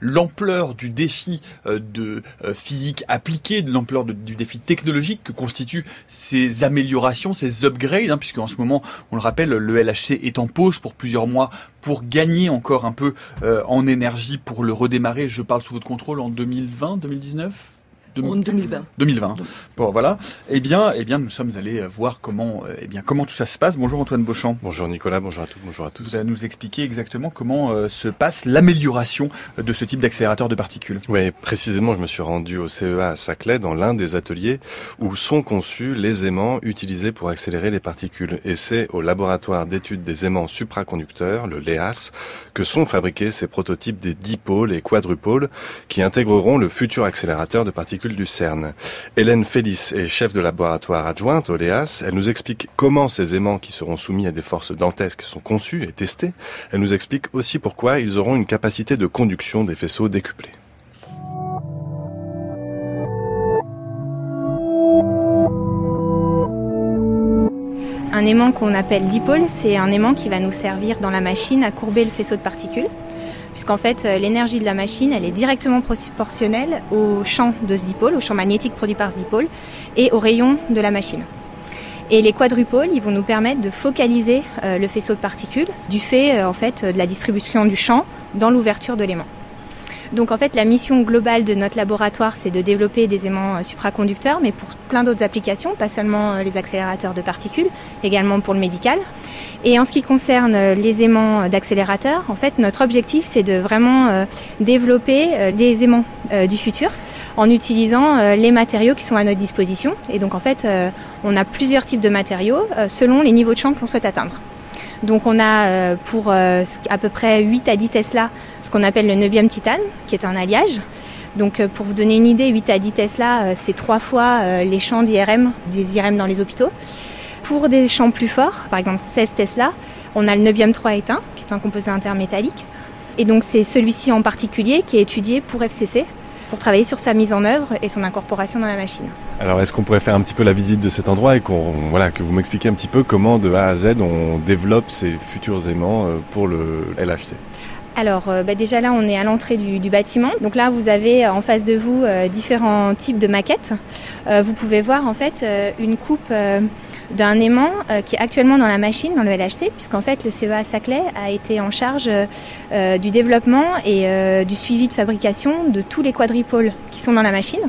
Speaker 1: l'ampleur du défi de physique appliquée, de l'ampleur du défi technologique que constituent ces améliorations, ces upgrades, hein, puisque en ce moment, on le rappelle, le LHC est en pause pour plusieurs mois pour gagner encore un peu en énergie pour le redémarrer, je parle sous votre contrôle, en 2020, 2019
Speaker 2: en 2020.
Speaker 1: 2020. Bon, voilà. Eh bien, eh bien, nous sommes allés voir comment, eh bien, comment tout ça se passe. Bonjour Antoine Beauchamp.
Speaker 7: Bonjour Nicolas, bonjour à tous, bonjour à tous.
Speaker 1: Vous allez nous expliquer exactement comment euh, se passe l'amélioration de ce type d'accélérateur de particules.
Speaker 7: Oui, précisément, je me suis rendu au CEA à Saclay, dans l'un des ateliers où sont conçus les aimants utilisés pour accélérer les particules. Et c'est au laboratoire d'études des aimants supraconducteurs, le LEAS, que sont fabriqués ces prototypes des dipôles et quadrupôles qui intégreront le futur accélérateur de particules du CERN. Hélène Félix est chef de laboratoire adjointe au LEAS. Elle nous explique comment ces aimants qui seront soumis à des forces dantesques sont conçus et testés. Elle nous explique aussi pourquoi ils auront une capacité de conduction des faisceaux décuplée.
Speaker 8: Un aimant qu'on appelle dipôle, c'est un aimant qui va nous servir dans la machine à courber le faisceau de particules puisqu'en fait euh, l'énergie de la machine elle est directement proportionnelle au champ de ce dipôle, au champ magnétique produit par ce dipôle et au rayon de la machine. Et les quadrupôles, ils vont nous permettre de focaliser euh, le faisceau de particules du fait euh, en fait de la distribution du champ dans l'ouverture de l'aimant. Donc en fait, la mission globale de notre laboratoire, c'est de développer des aimants euh, supraconducteurs, mais pour plein d'autres applications, pas seulement euh, les accélérateurs de particules, également pour le médical. Et en ce qui concerne euh, les aimants d'accélérateurs, en fait, notre objectif, c'est de vraiment développer les aimants du futur en utilisant les matériaux qui sont à notre disposition. Et donc en fait, on a plusieurs types de matériaux selon les niveaux de champ que l'on souhaite atteindre. Donc on a euh, pour euh, à peu près 8 à 10 Tesla ce qu'on appelle le neubium titane, qui est un alliage. Donc euh, pour vous donner une idée, 8 à 10 Tesla, c'est trois fois les champs d'IRM, des IRM dans les hôpitaux. Pour des champs plus forts, par exemple 16 Tesla, on a le neubium 3 éteint, qui est un composé intermétallique. Et donc c'est celui-ci en particulier qui est étudié pour FCC, pour travailler sur sa mise en œuvre et son incorporation dans la machine.
Speaker 7: Alors est-ce qu'on pourrait faire un petit peu la visite de cet endroit et qu'on voilà que vous m'expliquiez un petit peu comment de A à Z on développe ces futurs aimants euh, pour le LHT
Speaker 8: alors euh, bah, déjà là on est à l'entrée du, bâtiment. Donc là vous avez euh, en face de vous différents types de maquettes. vous pouvez voir en fait une coupe d'un aimant euh, qui est actuellement dans la machine, dans le LHC, puisqu'en fait le CEA Saclay a été en charge euh, du développement et euh, du suivi de fabrication de tous les quadripôles qui sont dans la machine.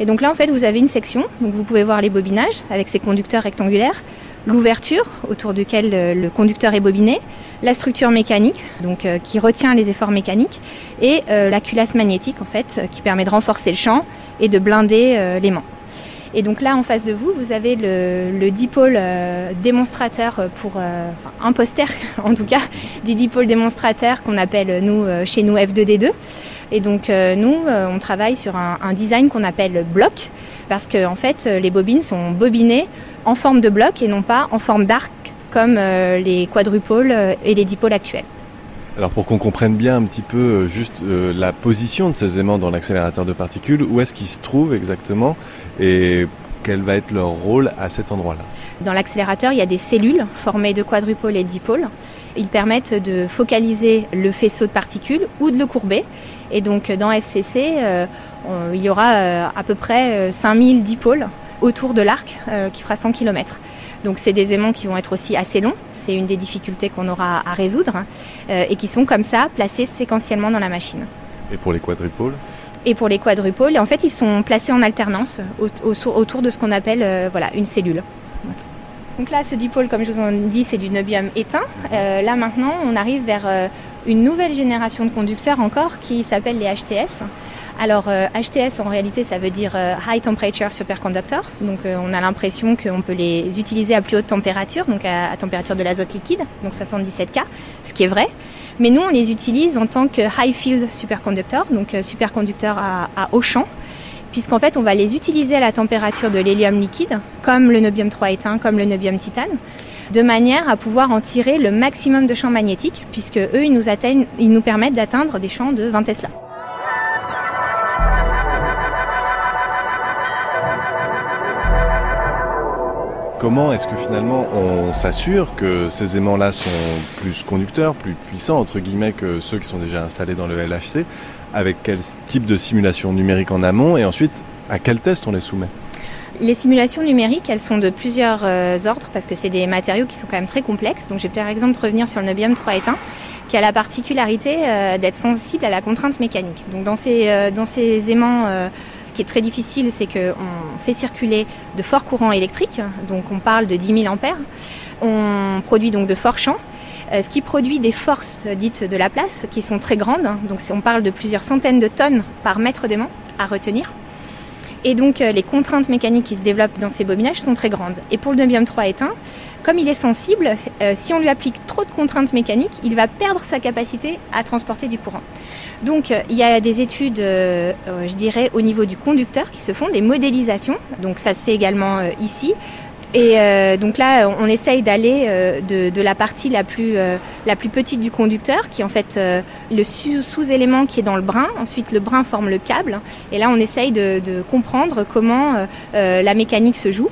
Speaker 8: Et donc là en fait vous avez une section, donc vous pouvez voir les bobinages avec ces conducteurs rectangulaires, l'ouverture autour duquel le, conducteur est bobiné, la structure mécanique, donc qui retient les efforts mécaniques, et la culasse magnétique en fait, qui permet de renforcer le champ et de blinder l'aimant. Et donc là, en face de vous, vous avez le, dipôle euh, démonstrateur pour, euh, enfin un poster en tout cas, du dipôle démonstrateur qu'on appelle nous chez nous F2D2. Et donc euh, nous, on travaille sur un, design qu'on appelle bloc, parce que en fait, les bobines sont bobinées en forme de bloc et non pas en forme d'arc comme les quadrupôles et les dipôles actuels.
Speaker 7: Alors pour qu'on comprenne bien un petit peu juste la position de ces aimants dans l'accélérateur de particules, où est-ce qu'ils se trouvent exactement et quel va être leur rôle à cet endroit-là
Speaker 8: Dans l'accélérateur, il y a des cellules formées de quadrupoles et dipôles. Ils permettent de focaliser le faisceau de particules ou de le courber. Et donc dans FCC, euh, il y aura euh, à peu près 5000 dipôles autour de l'arc qui fera 100 km. Donc c'est des aimants qui vont être aussi assez longs, c'est une des difficultés qu'on aura à résoudre, et qui sont comme ça placés séquentiellement dans la machine.
Speaker 7: Et pour les quadrupoles
Speaker 8: et pour les quadrupoles, en fait, ils sont placés en alternance autour de ce qu'on appelle euh, voilà, une cellule. Donc là, ce dipôle, comme je vous en dis, c'est du niobium éteint. Euh, là, maintenant, on arrive vers euh, une nouvelle génération de conducteurs encore qui s'appelle les HTS. Alors HTS en réalité ça veut dire High Temperature Superconductors. Donc on a l'impression qu'on peut les utiliser à plus haute température, donc à, température de l'azote liquide, donc 77 K, ce qui est vrai. Mais nous, on les utilise en tant que high field superconducteur, donc euh, superconducteur à, haut champ, puisqu'en fait, on va les utiliser à la température de l'hélium liquide, comme le nobium 3 éteint, comme le nobium titane, de manière à pouvoir en tirer le maximum de champs magnétiques, puisque eux, ils nous, nous permettent d'atteindre des champs de 20 Tesla.
Speaker 7: Comment est-ce que finalement on s'assure que ces aimants-là sont plus conducteurs, plus puissants entre guillemets que ceux qui sont déjà installés dans le LHC Avec quel type de simulation numérique en amont et ensuite à quel test on les soumet?
Speaker 8: Les simulations numériques, elles sont de plusieurs euh, ordres parce que c'est des matériaux qui sont quand même très complexes. Donc, je vais par exemple revenir sur le nobium 3 éteint qui a la particularité euh, d'être sensible à la contrainte mécanique. Donc, dans ces, euh, dans ces aimants, ce qui est très difficile, c'est qu'on fait circuler de forts courants électriques. Donc, on parle de 10 000 ampères. On produit donc de forts champs ce qui produit des forces dites de la place qui sont très grandes. Donc on parle de plusieurs centaines de tonnes par mètre d'aimant à retenir. Et donc euh, les contraintes mécaniques qui se développent dans ces bobinages sont très grandes. Et pour le nobium 3 éteint, comme il est sensible, euh, si on lui applique trop de contraintes mécaniques, il va perdre sa capacité à transporter du courant. Donc euh, il y a des études, je dirais, au niveau du conducteur qui se font, des modélisations. Donc ça se fait également ici, et euh, donc là, on essaye d'aller euh, de, la partie la plus, euh, la plus petite du conducteur, qui est en fait le sous-élément qui est dans le brin. Ensuite, le brin forme le câble. Et là, on essaye de, de comprendre comment la mécanique se joue.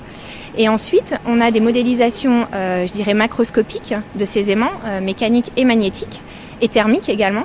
Speaker 8: Et ensuite, on a des modélisations, je dirais, macroscopiques de ces aimants, mécaniques et magnétiques, et thermiques également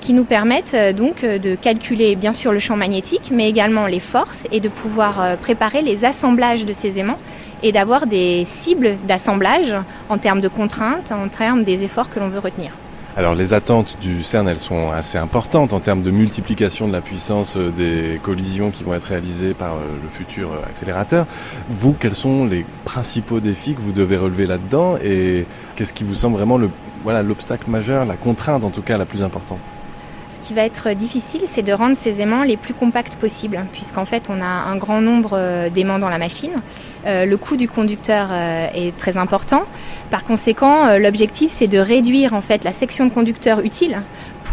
Speaker 8: qui nous permettent donc de calculer bien sûr le champ magnétique, mais également les forces et de pouvoir préparer les assemblages de ces aimants et d'avoir des cibles d'assemblage en termes de contraintes, en termes des efforts que l'on veut retenir.
Speaker 7: Alors les attentes du CERN, elles sont assez importantes en termes de multiplication de la puissance euh, des collisions qui vont être réalisées par euh, le futur euh, accélérateur. Vous, quels sont les principaux défis que vous devez relever là-dedans et qu'est-ce qui vous semble vraiment voilà l'obstacle majeur, la contrainte en tout cas la plus importante?
Speaker 8: Ce qui va être difficile, c'est de rendre ces aimants les plus compacts possibles, puisqu'en fait, on a un grand nombre euh, d'aimants dans la machine. Euh, le coût du conducteur euh, est très important. Par conséquent, l'objectif, c'est de réduire en fait la section de conducteur utile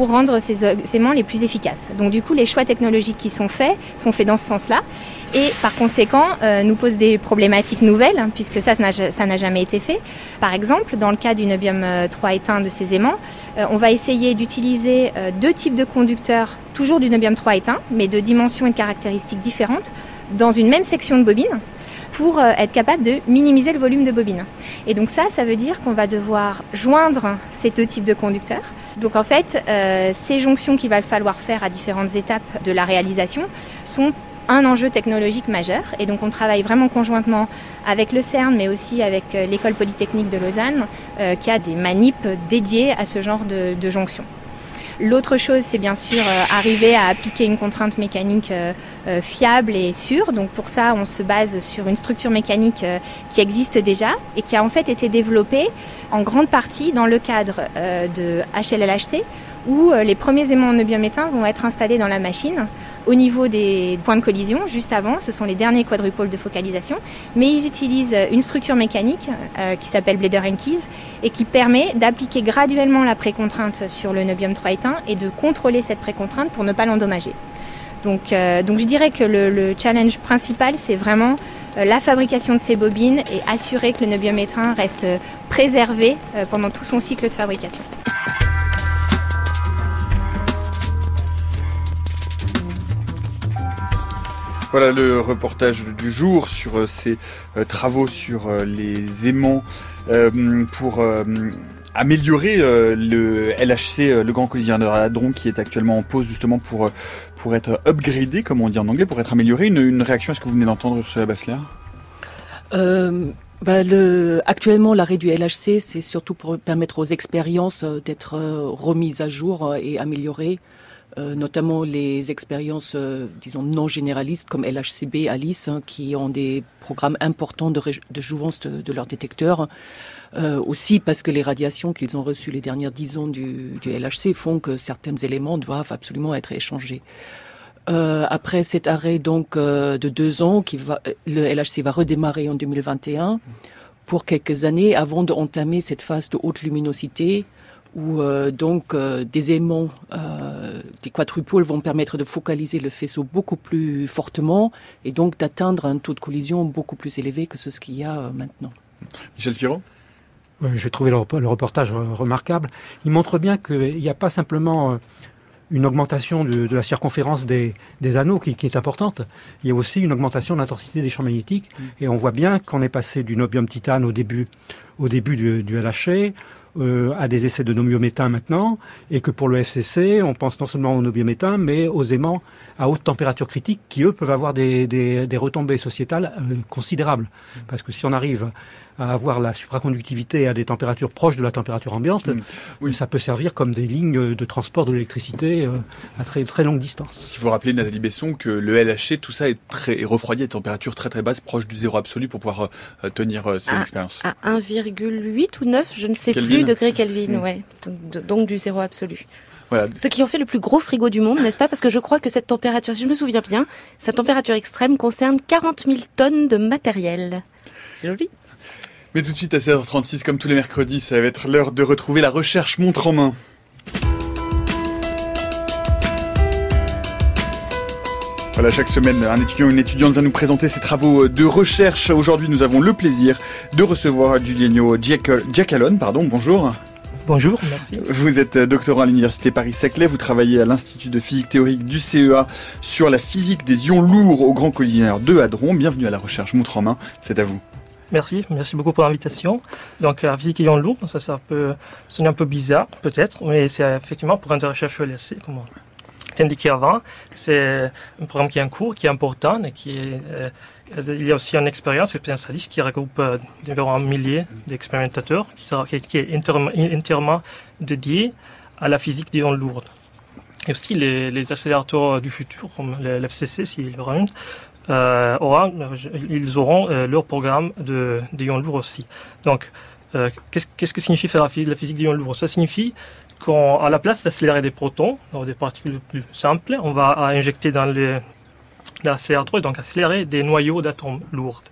Speaker 8: pour rendre ces aimants les plus efficaces. Donc du coup, les choix technologiques qui sont faits sont faits dans ce sens-là et par conséquent euh, nous posent des problématiques nouvelles hein, puisque ça, ça n'a jamais été fait. Par exemple, dans le cas du nobium 3 euh, éteint de ces aimants, euh, on va essayer d'utiliser deux types de conducteurs, toujours du nobium 3 éteint, mais de dimensions et de caractéristiques différentes, dans une même section de bobine pour être capable de minimiser le volume de bobine. Et donc ça, ça veut dire qu'on va devoir joindre ces deux types de conducteurs. Donc en fait, ces jonctions qu'il va falloir faire à différentes étapes de la réalisation sont un enjeu technologique majeur. Et donc on travaille vraiment conjointement avec le CERN, mais aussi avec euh, l'école polytechnique de Lausanne, euh, qui a des manips dédiés à ce genre de, de jonction. L'autre chose, c'est bien sûr euh, arriver à appliquer une contrainte mécanique fiable et sûre. Donc pour ça, on se base sur une structure mécanique qui existe déjà et qui a en fait été développée en grande partie dans le cadre de HLLHC où les premiers aimants en vont être installés dans la machine au niveau des points de collision, juste avant, ce sont les derniers quadrupoles de focalisation, mais ils utilisent une structure mécanique euh, qui s'appelle Blader Keys et qui permet d'appliquer graduellement la précontrainte sur le nobium 3 éteint et de contrôler cette précontrainte pour ne pas l'endommager. Donc, euh, je dirais que le, challenge principal, c'est vraiment euh, la fabrication de ces bobines et assurer que le nobium éteint reste préservé pendant tout son cycle de fabrication.
Speaker 1: Voilà le reportage du jour sur ces travaux sur les aimants pour améliorer le LHC, le Grand Collision de Hadron, qui est actuellement en pause justement pour, pour être upgradé, comme on dit en anglais, pour être amélioré. Une, réaction, est-ce que vous venez d'entendre sur la Bassler
Speaker 2: bah, le, actuellement, l'arrêt du LHC, c'est surtout pour permettre aux expériences euh, d'être euh, remises à jour euh, et améliorées, notamment les expériences, disons, non généralistes comme LHCb, ALICE, hein, qui ont des programmes importants de, de jouvence de, leurs détecteurs. aussi parce que les radiations qu'ils ont reçues les dernières dix ans du, LHC font que certains éléments doivent absolument être échangés. Euh, après cet arrêt donc euh, de deux ans, qui va, le LHC va redémarrer en 2021 pour quelques années avant d'entamer cette phase de haute luminosité où euh, donc des aimants, des quadrupoles vont permettre de focaliser le faisceau beaucoup plus fortement et donc d'atteindre un taux de collision beaucoup plus élevé que ce qu'il y a maintenant.
Speaker 1: Michel Spiro
Speaker 3: j'ai trouvé le, reportage remarquable. Il montre bien qu'il n'y a pas simplement une augmentation de, la circonférence des, anneaux qui, est importante. Il y a aussi une augmentation de l'intensité des champs magnétiques. Mm. Et on voit bien qu'on est passé du nobium titane au début, au début du, du LHC euh, à des essais de nomiométhane maintenant, et que pour le FCC, on pense non seulement au nomiométhane, mais aux aimants à haute température critique qui, eux, peuvent avoir des, des, retombées sociétales euh, considérables. Parce que si on arrive à avoir la supraconductivité à des températures proches de la température ambiante, mm. oui. ça peut servir comme des lignes de transport de l'électricité euh, à très, très longue distance.
Speaker 1: Il faut rappeler, Nathalie Besson, que le LHC, tout ça est, très, est refroidi à température très très basse, proche du zéro absolu pour pouvoir euh, tenir euh, ces expériences.
Speaker 5: À 1,8 ou 9, je ne sais plus, degrés Kelvin, mm. ouais. Donc, donc, du zéro absolu. Voilà. Ceux qui ont fait le plus gros frigo du monde, n'est-ce pas? Parce que je crois que cette température, si je me souviens bien, cette température extrême concerne 40 000 tonnes de matériel. C'est joli.
Speaker 1: Mais tout de suite à 16h36, comme tous les mercredis, ça va être l'heure de retrouver la recherche montre en main. Voilà, chaque semaine, un étudiant ou une étudiante vient nous présenter ses travaux de recherche. Aujourd'hui, nous avons le plaisir de recevoir Giuliano Giacalone. Pardon, bonjour.
Speaker 9: Bonjour, merci.
Speaker 1: Vous êtes doctorant à l'Université Paris-Saclay, vous travaillez à l'Institut de physique théorique du CEA sur la physique des ions lourds au Grand Collisionneur de Hadron. Bienvenue à la recherche montre en main, c'est à vous.
Speaker 9: Merci, merci beaucoup pour l'invitation. Donc la physique ayant lourd, ça, ça peut sonner un peu bizarre peut-être, mais c'est effectivement pour une recherche LSC, comme indiqué avant. C'est un programme qui est en cours, qui est important et qui euh, il y a aussi une expérience expérientialiste qui regroupe euh, environ un millier d'expérimentateurs qui, est entièrement, dédié à la physique des ondes lourdes. Et aussi les, accélérateurs du futur, comme l'FCC, s'il y une, euh, ils auront euh, leur programme de, lourds aussi. Donc, euh, qu'est-ce que signifie faire la physique, la physique d'ions lourds Ça signifie qu'à la place d'accélérer des protons, dans des particules plus simples, on va injecter dans les dans la donc accélérer des noyaux d'atomes lourds.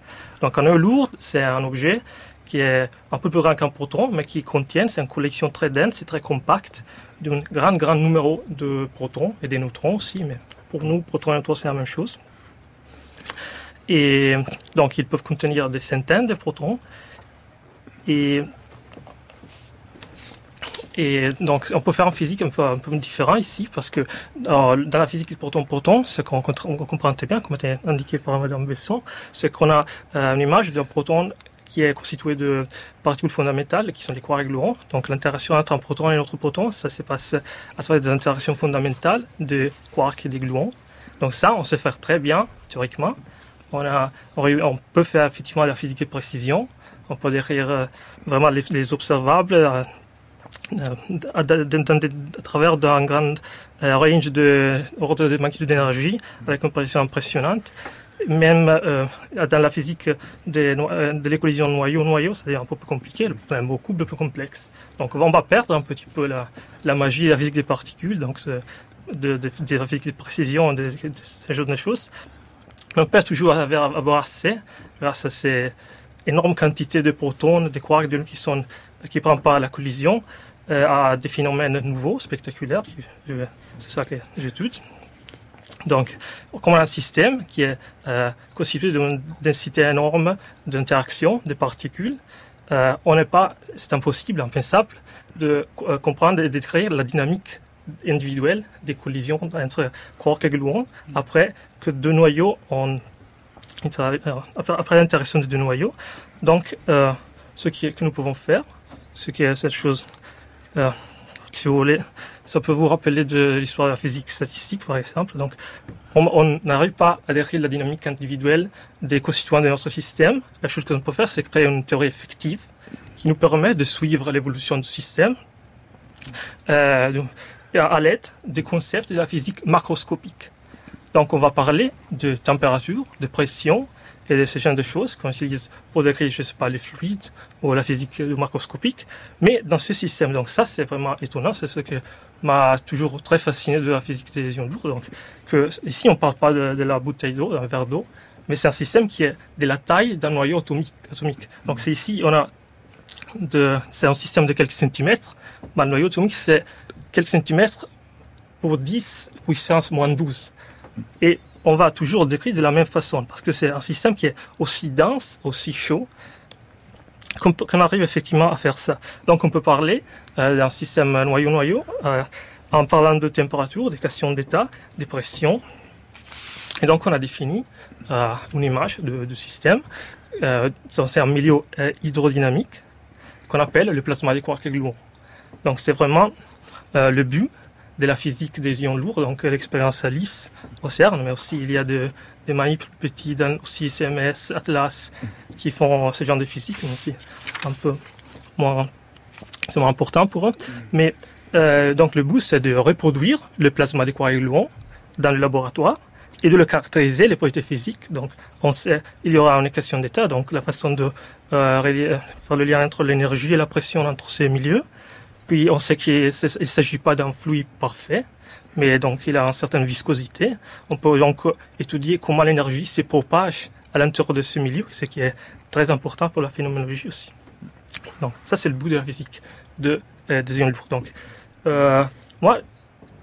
Speaker 9: Donc un noyau lourd, c'est un objet qui est un peu plus grand qu'un proton, mais qui contient, c'est une collection très dense et très compacte d'un grand, grand numéro de protons et des neutrons aussi, mais pour nous, protons et neutrons, c'est la même chose. Et donc, ils peuvent contenir des centaines de protons. Et, et donc, on peut faire en physique un peu, un différent ici, parce que dans la physique proton-proton, ce qu'on comprend très bien, comme été indiqué par Mme Besson, c'est qu'on a euh, une image d'un proton qui est constitué de particules fondamentales, qui sont des quarks gluons. Donc l'interaction entre un proton et un autre proton, ça se passe à travers des interactions fondamentales de quarks et des gluons. Donc ça, on sait faire très bien, théoriquement. On, a, on, peut faire effectivement la physique de précision. On peut décrire euh, vraiment les, observables euh, euh, à, travers d'un grand range de ordre de magnitude d'énergie avec une précision impressionnante. Même dans la physique de, de les collisions noyau-noyau, c'est un peu plus compliqué, beaucoup plus complexe. Donc on va perdre un petit peu la, la magie la physique des particules, donc de, de, de précision, de, ce genre de choses. Mais on peut toujours avoir assez, grâce à ces énormes quantités de protons, de quarks qui sont qui prennent part à la collision, euh, à des phénomènes nouveaux, spectaculaires. C'est ça que j'étudie. Donc, comme un système qui est euh, constitué d'une densité énorme d'interactions, de particules, euh, on n'est pas, c'est impossible, impensable, de comprendre et décrire la dynamique individuelles, des collisions entre quarks et gluons, après que deux noyaux ont après l'interaction des deux noyaux. Donc, ce que nous pouvons faire, ce qui est cette chose, si vous voulez, ça peut vous rappeler de l'histoire de la physique statistique, par exemple. Donc, on n'arrive pas à décrire la dynamique individuelle des constituants de notre système. La chose que l'on peut faire, c'est créer une théorie effective qui nous permet de suivre l'évolution du système euh, à l'aide des concepts de la physique macroscopique. Donc, on va parler de température, de pression, et de ce genre de choses qu'on utilise pour décrire, je sais pas, les fluides ou la physique macroscopique. Mais dans ce système, donc ça, c'est vraiment étonnant. C'est ce que m'a toujours très fasciné de la physique des ions lourds. Donc, que ici, on ne parle pas de, la bouteille d'eau, d'un verre d'eau, mais c'est un système qui est de la taille d'un noyau atomique. atomique. Donc, c'est ici, on a c'est un système de quelques centimètres. Mais le noyau atomique, c'est quelques centimètres pour 10 puissance moins 12. Et on va toujours le décrire de la même façon, parce que c'est un système qui est aussi dense, aussi chaud, qu'on arrive effectivement à faire ça. Donc on peut parler euh, d'un système noyau-noyau euh, en parlant de température, des questions d'état, des pressions. Et donc on a défini euh, une image de, système. c'est un milieu hydrodynamique qu'on appelle le plasma des quarks gluons. Donc c'est vraiment le but de la physique des ions lourds, donc l'expérience Alice au CERN, mais aussi il y a de, des maniples petits, aussi CMS, Atlas, qui font ce genre de physique, mais aussi un peu moins, c'est moins important pour eux. Mais euh, donc le but, c'est de reproduire le plasma des gluons dans le laboratoire et de le caractériser, les propriétés physiques. Donc, on sait, il y aura une équation d'état, donc la façon de euh, faire le lien entre l'énergie et la pression entre ces milieux. Puis on sait qu'il ne s'agit pas d'un fluide parfait, mais donc il a une certaine viscosité. On peut donc étudier comment l'énergie se propage à l'intérieur de ce milieu, ce qui est très important pour la phénoménologie aussi. Donc ça c'est le bout de la physique de, euh, des ions lourds. Donc euh, moi,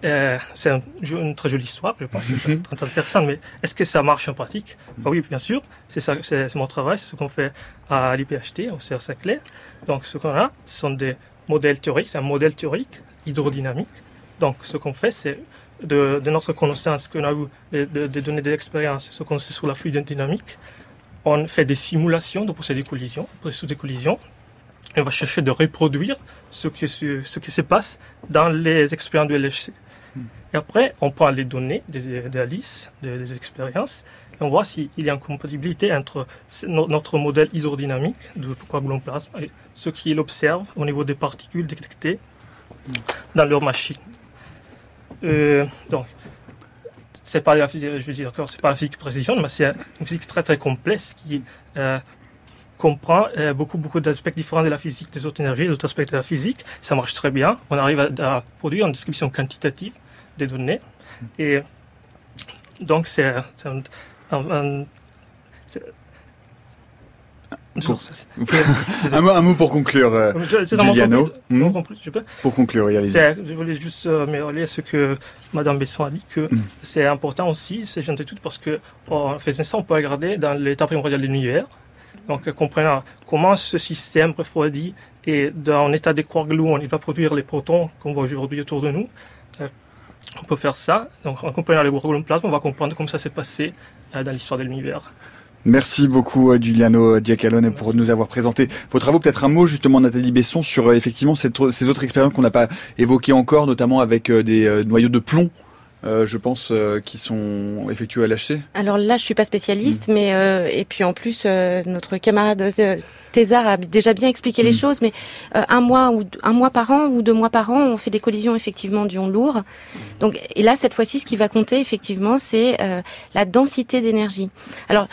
Speaker 9: euh, c'est une très jolie histoire, je pense, c'est très intéressant, mais est-ce que ça marche en pratique? Bah Oui, bien sûr, c'est ça, c'est mon travail, c'est ce qu'on fait à l'IPHT, au CR Saclay. Donc ce qu'on a, ce sont des modèle théorique, c'est un modèle théorique hydrodynamique. Donc ce qu'on fait, c'est de, notre connaissance qu'on a eu, des de, données d'expérience, ce qu'on sait sur la fluide dynamique, on fait des simulations de procédés de collision, procédés de collision, et on va chercher de reproduire ce qui, ce qui se passe dans les expériences de LHC. Hmm. Et après, on prend les données des, des Alice, des, expériences, on voit s'il y a une compatibilité entre notre modèle hydrodynamique de coaguloplasme et ce qu'il observe au niveau des particules détectées dans leur machine. Euh, donc, c'est pas la physique, je veux dire, c'est pas la physique précision, mais c'est une physique très très complexe qui euh, comprend euh, beaucoup beaucoup d'aspects différents de la physique des autres énergies, d'autres aspects de la physique. Ça marche très bien. On arrive à, produire une description quantitative des données et donc c'est un,
Speaker 1: un, mot, pour conclure, euh, Giuliano. Hmm pour conclure,
Speaker 9: Je voulais juste euh, me relier à ce que Madame Besson a dit, que hmm. c'est important aussi, c'est gentil tout parce que en faisant ça, on peut regarder dans l'état primordial de l'univers, donc comprenant comment ce système refroidi et dans l'état des quarks gluons, il va produire les protons qu'on voit aujourd'hui autour de nous. Euh, on peut faire ça. Donc en comprenant les quarks plasma, on va comprendre comment ça s'est passé dans l'histoire de l'univers.
Speaker 1: Merci beaucoup euh, Giuliano Giacalone pour nous avoir présenté vos travaux. Peut-être un mot justement Nathalie Besson sur euh, effectivement ces autres expériences qu'on n'a pas évoquées encore, notamment avec euh, des noyaux de plomb. Je pense, qui sont effectués à l'HC
Speaker 5: Alors là, je suis pas spécialiste, mm. mais et puis en plus, notre camarade Thésard a déjà bien expliqué les mm. choses, mais un mois ou un mois par an ou deux mois par an, on fait des collisions effectivement d'ions lourds. Donc et là, cette fois-ci, ce qui va compter effectivement, c'est la densité d'énergie. Alors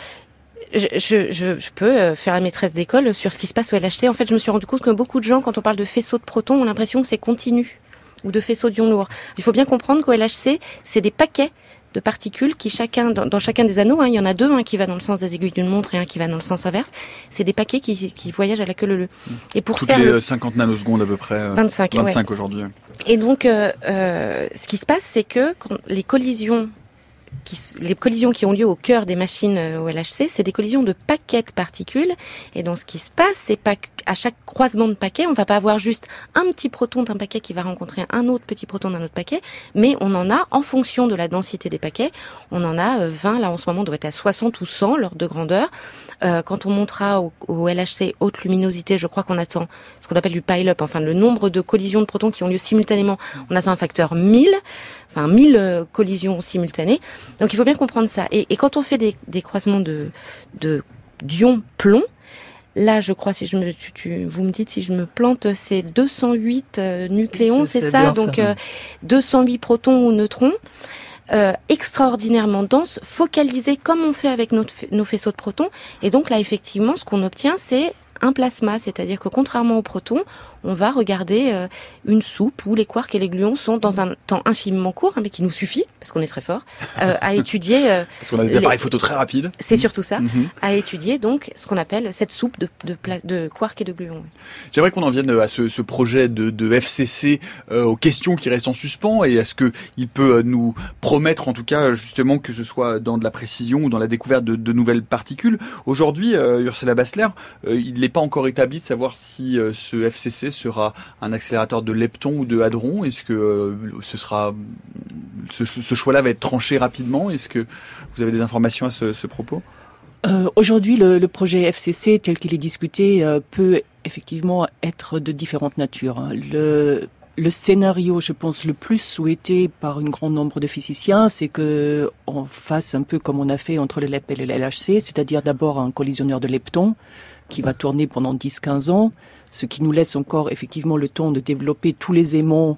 Speaker 5: je, je, je, peux euh, faire la maîtresse d'école sur ce qui se passe au LHC. En fait, je me suis rendu compte que beaucoup de gens, quand on parle de faisceaux de protons, ont l'impression que c'est continu ou de faisceaux d'ions lourds. Il faut bien comprendre qu'au LHC, c'est des paquets de particules qui chacun dans, chacun des anneaux, hein, il y en a deux, un qui va dans le sens des aiguilles d'une montre et un qui va dans le sens inverse. C'est des paquets qui, qui voyagent à la queue leu
Speaker 1: Et pour Toutes faire les 50 nanosecondes à peu près.
Speaker 5: 25, euh,
Speaker 1: 25 aujourd'hui.
Speaker 5: Et donc, euh, euh, ce qui se passe, c'est que quand les collisions les collisions qui ont lieu au cœur des machines au LHC, c'est des collisions de paquets de particules. Et donc, ce qui se passe, c'est pas à chaque croisement de paquets, on va pas avoir juste un petit proton d'un paquet qui va rencontrer un autre petit proton d'un autre paquet, mais on en a, en fonction de la densité des paquets, on en a 20, là en ce moment on doit être à 60 ou 100 l'ordre de grandeur. Euh, quand on montera au, au, LHC haute luminosité, je crois qu'on attend ce qu'on appelle du pile-up, enfin le nombre de collisions de protons qui ont lieu simultanément, on attend un facteur 1000 enfin 1000 euh, collisions simultanées. Donc il faut bien comprendre ça. Et, et quand on fait des, des croisements de, de d'ions plomb, là je crois si je me tu, tu, vous me dites si je me plante, c'est 208 euh, nucléons, c'est ça, donc euh, 208 protons ou neutrons. Euh, extraordinairement denses, focalisés comme on fait avec nos faisceaux de protons. Et donc là, effectivement, ce qu'on obtient, c'est un plasma, c'est-à-dire que contrairement aux protons, on va regarder euh, une soupe où les quarks et les gluons sont dans un temps infiniment court, hein, mais qui nous suffit, parce qu'on est très fort, euh, à étudier... Euh,
Speaker 1: parce qu'on a des appareils photo très rapides.
Speaker 5: C'est surtout ça, mm -hmm. à étudier donc ce qu'on appelle cette soupe de, de, de quarks et de gluons.
Speaker 1: J'aimerais qu'on en vienne à ce, ce projet de, de FCC, euh, aux questions qui restent en suspens, et à ce qu'il peut nous promettre, en tout cas, justement, que ce soit dans de la précision ou dans la découverte de, de nouvelles particules. Aujourd'hui, Ursula Bassler, il n'est pas encore établi de savoir si ce FCC sera un accélérateur de lepton ou de hadron? Est-ce que euh, ce sera ce, choix-là va être tranché rapidement? Est-ce que vous avez des informations à ce, propos?
Speaker 2: Euh, Aujourd'hui, le, le, projet FCC tel qu'il est discuté euh, peut effectivement être de différentes natures. Le, le scénario, je pense, le plus souhaité par un grand nombre de physiciens, c'est que on fasse un peu comme on a fait entre le LEP et le LHC, c'est-à-dire d'abord un collisionneur de leptons qui va tourner pendant 10-15 ans, ce qui nous laisse encore effectivement le temps de développer tous les aimants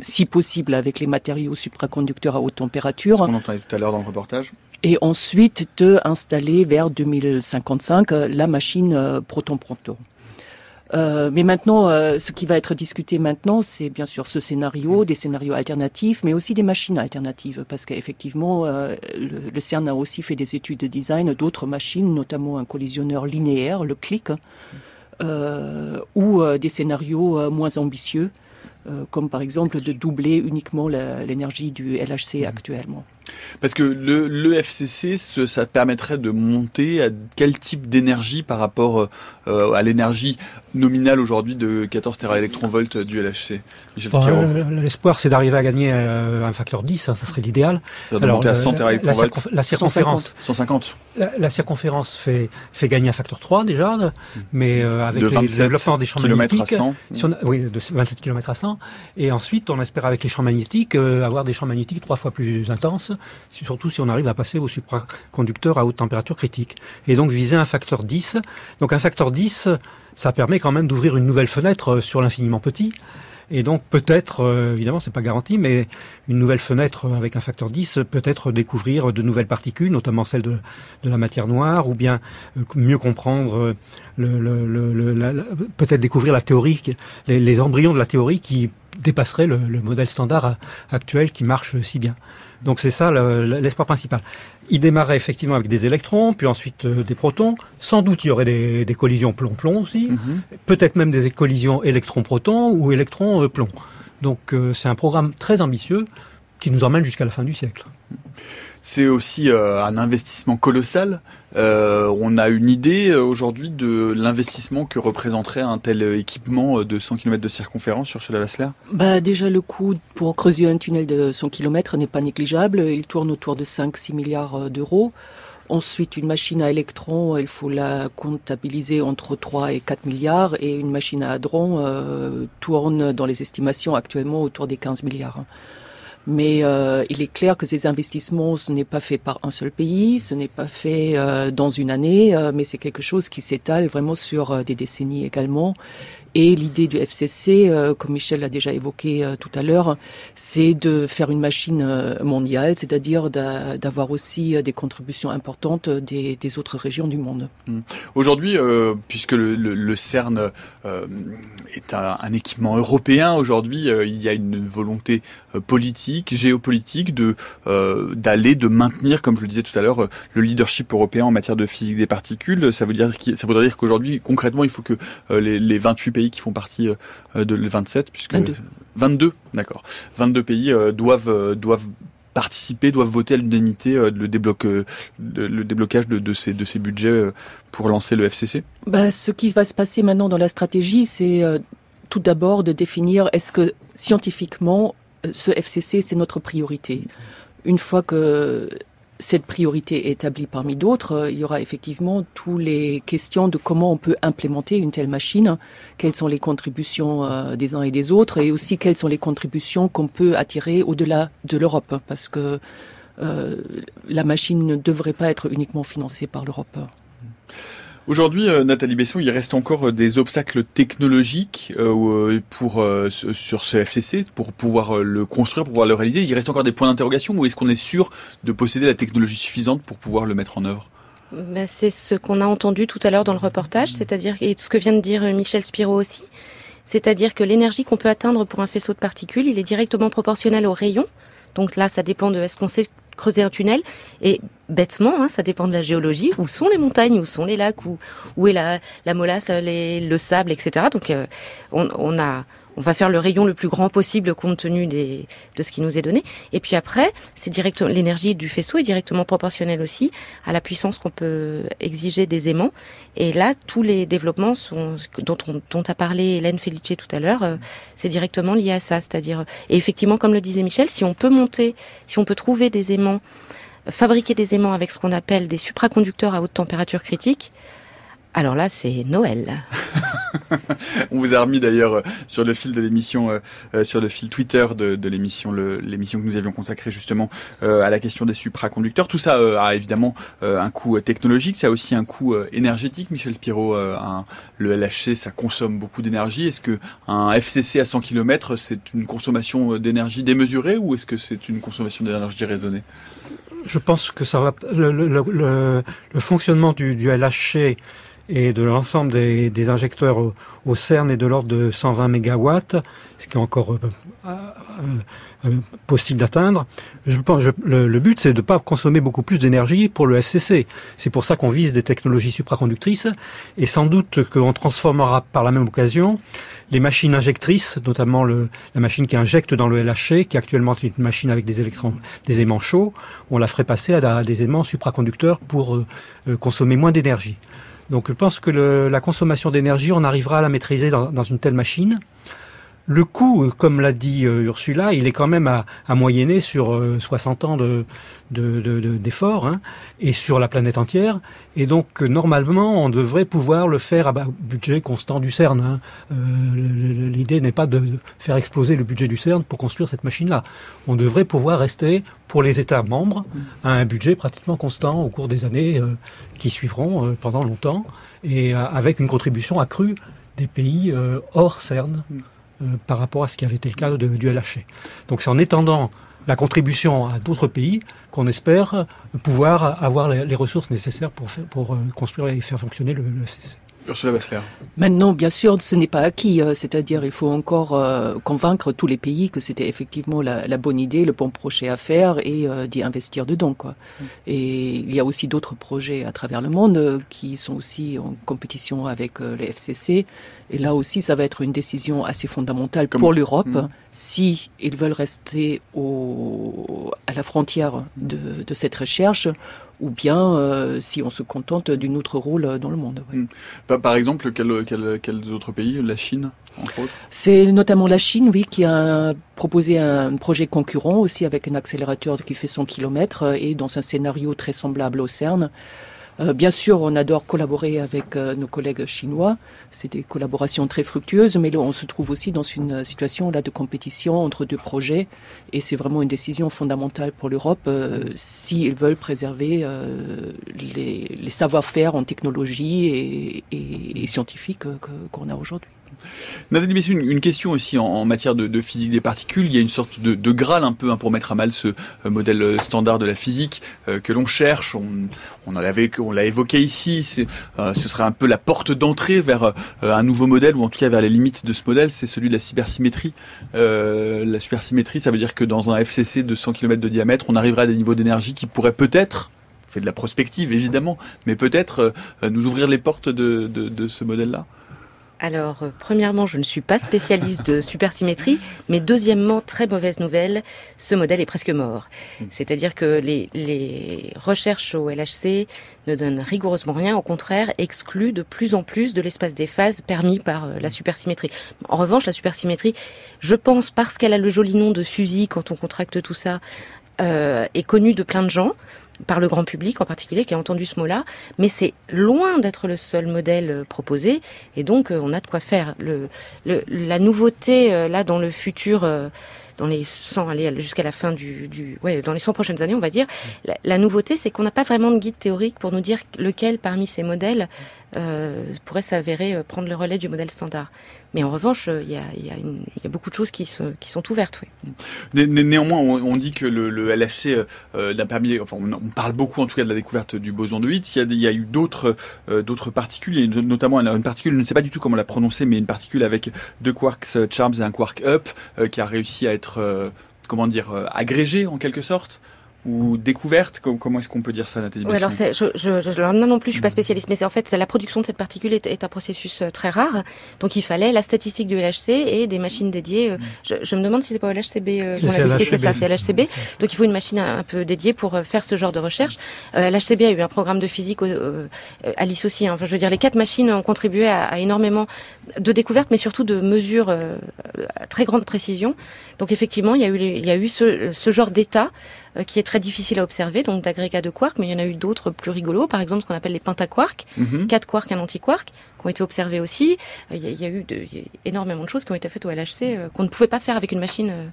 Speaker 2: si possible avec les matériaux supraconducteurs à haute température.
Speaker 1: Ce qu'on entendait tout à l'heure dans le reportage.
Speaker 2: Et ensuite de installer vers 2055 la machine proton-proton. Euh, mais maintenant, euh, ce qui va être discuté maintenant, c'est bien sûr ce scénario, des scénarios alternatifs, mais aussi des machines alternatives, parce qu'effectivement, euh, le, le, CERN a aussi fait des études de design d'autres machines, notamment un collisionneur linéaire, le CLIC, ou des scénarios moins ambitieux, comme par exemple de doubler uniquement l'énergie du LHC actuellement.
Speaker 1: Parce que le, le FCC, ce, ça permettrait de monter à quel type d'énergie par rapport euh, à l'énergie nominale aujourd'hui de 14 téraélectronvolts du LHC
Speaker 3: bon, L'espoir, c'est d'arriver à gagner euh, un facteur 10, hein, ça serait l'idéal.
Speaker 1: De Alors, monter à 100 téraélectronvolts
Speaker 3: la, la, circonférence,
Speaker 1: 150.
Speaker 3: La, la, circonférence fait, fait gagner un facteur 3 déjà, mais euh, avec de 27 le développement des champs magnétiques,
Speaker 1: à 100.
Speaker 3: Si on a, oui, de 27 km à 100, et ensuite on espère avec les champs magnétiques euh, avoir des champs magnétiques trois fois plus intenses surtout si on arrive à passer au supraconducteur à haute température critique. Et donc viser un facteur 10. Donc un facteur 10, ça permet quand même d'ouvrir une nouvelle fenêtre sur l'infiniment petit. Et donc peut-être, euh, évidemment, c'est pas garanti, mais une nouvelle fenêtre avec un facteur 10, peut-être découvrir de nouvelles particules, notamment celles de, la matière noire, ou bien euh, mieux comprendre peut-être découvrir la théorie, les, embryons de la théorie qui dépasseraient le, modèle standard actuel qui marche si bien. Donc c'est ça l'espoir principal. Il démarrait effectivement avec des électrons, puis ensuite euh, des protons. Sans doute il y aurait des, des collisions plomb-plomb aussi, mm -hmm. peut-être même des collisions électrons-protons ou électrons-plomb. Donc euh, c'est un programme très ambitieux qui nous emmène jusqu'à la fin du siècle.
Speaker 1: C'est aussi euh, un investissement colossal. Euh, on a une idée aujourd'hui de l'investissement que représenterait un tel équipement de 100 km de circonférence sur cela Vassler
Speaker 2: bah Déjà, le coût pour creuser un tunnel de 100 km n'est pas négligeable. Il tourne autour de 5-6 milliards d'euros. Ensuite, une machine à électrons, il faut la comptabiliser entre 3 et 4 milliards. Et une machine à hadrons euh, tourne dans les estimations actuellement autour des 15 milliards. Mais euh, il est clair que ces investissements, ce n'est pas fait par un seul pays, ce n'est pas fait euh, dans une année, euh, mais c'est quelque chose qui s'étale vraiment sur des décennies également. Et l'idée du FCC, euh, comme Michel l'a déjà évoqué euh, tout à l'heure, c'est de faire une machine euh, mondiale, c'est-à-dire d'avoir aussi des contributions importantes des, autres régions du monde.
Speaker 1: Mmh. Aujourd'hui, puisque le, CERN est un, un, équipement européen, aujourd'hui, il y a une volonté politique, géopolitique, de d'aller, de maintenir, comme je le disais tout à l'heure, le leadership européen en matière de physique des particules. Ça veut dire, ça voudrait dire qu'aujourd'hui, concrètement, il faut que les, les 28 pays qui font partie euh, de le 27 puisque
Speaker 2: 22,
Speaker 1: 22 d'accord. 22 pays euh, doivent euh, doivent participer, doivent voter à l'unanimité le, le déblocage de, ces, de ces budgets pour lancer le FCC
Speaker 2: bah, Ce qui va se passer maintenant dans la stratégie, c'est tout d'abord de définir est-ce que scientifiquement ce FCC c'est notre priorité. Une fois que cette priorité établie parmi d'autres, euh, il y aura effectivement toutes les questions de comment on peut implémenter une telle machine, quelles sont les contributions euh, des uns et des autres, et aussi quelles sont les contributions qu'on peut attirer au-delà de l'Europe, parce que euh, la machine ne devrait pas être uniquement financée par l'Europe.
Speaker 1: Aujourd'hui, euh, Nathalie Besson, il reste encore euh, des obstacles technologiques euh, pour sur ce FCC pour pouvoir le construire, pour pouvoir le réaliser. Il reste encore des points d'interrogation ou est-ce qu'on est sûr de posséder la technologie suffisante pour pouvoir le mettre en œuvre?
Speaker 5: Ben, C'est ce qu'on a entendu tout à l'heure dans le reportage, c'est-à-dire et ce que vient de dire Michel Spiro aussi, c'est-à-dire que l'énergie qu'on peut atteindre pour un faisceau de particules, il est directement proportionnel au rayon. Donc là, ça dépend de est-ce qu'on sait creuser un tunnel. Et bêtement, hein, ça dépend de la géologie, où sont les montagnes, où sont les lacs, où, est la, la molasse, le sable, etc. Donc euh, on, a on va faire le rayon le plus grand possible compte tenu de ce qui nous est donné. Et puis après, c'est direct, l'énergie du faisceau est directement proportionnelle aussi à la puissance qu'on peut exiger des aimants. Et là, tous les développements sont, dont, on, a parlé Hélène Felice tout à l'heure, euh, c'est directement lié à ça. C'est-à-dire, et effectivement, comme le disait Michel, si on peut monter, si on peut trouver des aimants, fabriquer des aimants avec ce qu'on appelle des supraconducteurs à haute température critique, alors là, c'est Noël.
Speaker 1: On vous a remis d'ailleurs euh, sur le fil de l'émission, euh, euh, sur le fil Twitter de, l'émission, l'émission que nous avions consacrée justement à la question des supraconducteurs. Tout ça a évidemment un coût technologique, ça a aussi un coût énergétique. Michel Spiro, le LHC, ça consomme beaucoup d'énergie. Est-ce que un FCC à 100 km, c'est une consommation d'énergie démesurée ou est-ce que c'est une consommation d'énergie raisonnée?
Speaker 3: Je pense que ça va. Le, fonctionnement du, du LHC et de l'ensemble des, des, injecteurs au, CERN est de l'ordre de 120 MW, ce qui est encore euh, euh, euh, possible d'atteindre. Je pense, le, but, c'est de ne pas consommer beaucoup plus d'énergie pour le FCC. C'est pour ça qu'on vise des technologies supraconductrices, et sans doute qu'on transformera par la même occasion les machines injectrices, notamment le, la machine qui injecte dans le LHC, qui actuellement est une machine avec des électrons, des aimants chauds, on la ferait passer à, des aimants supraconducteurs pour consommer moins d'énergie. Donc je pense que le, la consommation d'énergie, on arrivera à la maîtriser dans, dans une telle machine. Le coût, comme l'a dit euh, Ursula, il est quand même à, à moyenner sur 60 euh, ans de, d'efforts de, hein, et sur la planète entière. Et donc normalement, on devrait pouvoir le faire à budget constant du CERN. Hein. Euh, L'idée n'est pas de faire exploser le budget du CERN pour construire cette machine-là. On devrait pouvoir rester pour les États membres à un budget pratiquement constant au cours des années qui suivront pendant longtemps et avec une contribution accrue des pays hors CERN. Euh, par rapport à ce qui avait été le cas de, du LHC. Donc c'est en étendant la contribution à d'autres pays qu'on espère pouvoir avoir les, ressources nécessaires pour, pour euh, construire et faire fonctionner le, le CC.
Speaker 1: Ursula Bassler.
Speaker 2: Maintenant, bien sûr, ce n'est pas acquis. Euh, c'est-à-dire, il faut encore convaincre tous les pays que c'était effectivement la, la, bonne idée, le bon projet à faire et d'y investir dedans. Quoi. Mm. Et il y a aussi d'autres projets à travers le monde qui sont aussi en compétition avec les FCC. Et là aussi, ça va être une décision assez fondamentale pour l'Europe hmm. si ils veulent rester au, à la frontière de, de cette recherche ou bien euh, si on se contente d'un autre rôle dans le monde.
Speaker 1: Hmm. Par exemple, quels quel, autres pays? La Chine
Speaker 2: C'est notamment la Chine, oui, qui a proposé un projet concurrent aussi avec un accélérateur qui fait 100 km et dans un scénario très semblable au CERN. Euh, bien sûr, on adore collaborer avec euh, nos collègues chinois. C'est des collaborations très fructueuses, mais on se trouve aussi dans une situation là de compétition entre deux projets, et c'est vraiment une décision fondamentale pour l'Europe euh, s'ils veulent préserver les, savoir-faire en technologie et, et, et scientifiques qu'on a aujourd'hui.
Speaker 1: Nathalie une, une, question aussi en, matière de, physique des particules. Il y a une sorte de, graal un peu hein, pour mettre à mal ce euh, modèle euh, standard de la physique euh, que l'on cherche. On, on, l'a évoqué ici. ce serait un peu la porte d'entrée vers un nouveau modèle ou en tout cas vers les limites de ce modèle. C'est celui de la supersymétrie. la supersymétrie, ça veut dire que dans un FCC de 100 km de diamètre, on arriverait à des niveaux d'énergie qui pourraient peut-être fait de la prospective évidemment, mais peut-être nous ouvrir les portes de ce modèle-là
Speaker 5: alors, euh, premièrement, je ne suis pas spécialiste de supersymétrie, mais deuxièmement, très mauvaise nouvelle, ce modèle est presque mort. C'est-à-dire que les, recherches au LHC ne donnent rigoureusement rien, au contraire, excluent de plus en plus de l'espace des phases permis par euh, la supersymétrie. En revanche, la supersymétrie, je pense, parce qu'elle a le joli nom de Suzy quand on contracte tout ça, euh, est connue de plein de gens par le grand public en particulier qui a entendu ce mot-là, mais c'est loin d'être le seul modèle euh, proposé et donc euh, on a de quoi faire. La nouveauté euh, là dans le futur dans les 100, aller jusqu'à la fin du, dans les 100 prochaines années, on va dire. La, nouveauté, c'est qu'on n'a pas vraiment de guide théorique pour nous dire lequel parmi ces modèles pourrait s'avérer prendre le relais du modèle standard. Mais en revanche, euh, il y a, beaucoup de choses qui, sont ouvertes. Oui.
Speaker 1: Né, néanmoins, on, dit que le, le LHC euh, n'a permis, enfin, on, parle beaucoup en tout cas de la découverte du boson de Higgs. Il y a, eu d'autres euh, particules, il y a notamment une particule, je ne sais pas du tout comment la prononcer, mais une particule avec deux quarks charms et un quark up qui a réussi à être, comment dire, agrégée en quelque sorte ou découverte Comment est-ce qu'on peut dire ça, Nathalie
Speaker 5: ouais, alors je, je, je, non, non plus, je suis pas spécialiste, mais c'est en fait la production de cette particule est, est, un processus euh, très rare. Donc il fallait la statistique du LHC et des machines dédiées. Euh, je, je me demande si c'est pas au LHCB. Euh, c'est ça, c'est LHCB. Donc il faut une machine un, un peu dédiée pour faire ce genre de recherche. Euh, LHCB a eu un programme de physique, euh, Alice aussi. Hein. Enfin, je veux dire, les quatre machines ont contribué à, à énormément de découvertes, mais surtout de mesures à très grande précision. Donc effectivement, il y a eu, il y a eu ce, ce genre d'état qui est très difficile à observer, donc d'agrégats de quarks, mais il y en a eu d'autres plus rigolos, par exemple ce qu'on appelle les pentaquarks, mm -hmm. quatre quarks, un antiquark, qui ont été observés aussi. Il y a, il y a eu de, il y a énormément de choses qui ont été faites au LHC euh, qu'on ne pouvait pas faire avec une machine euh,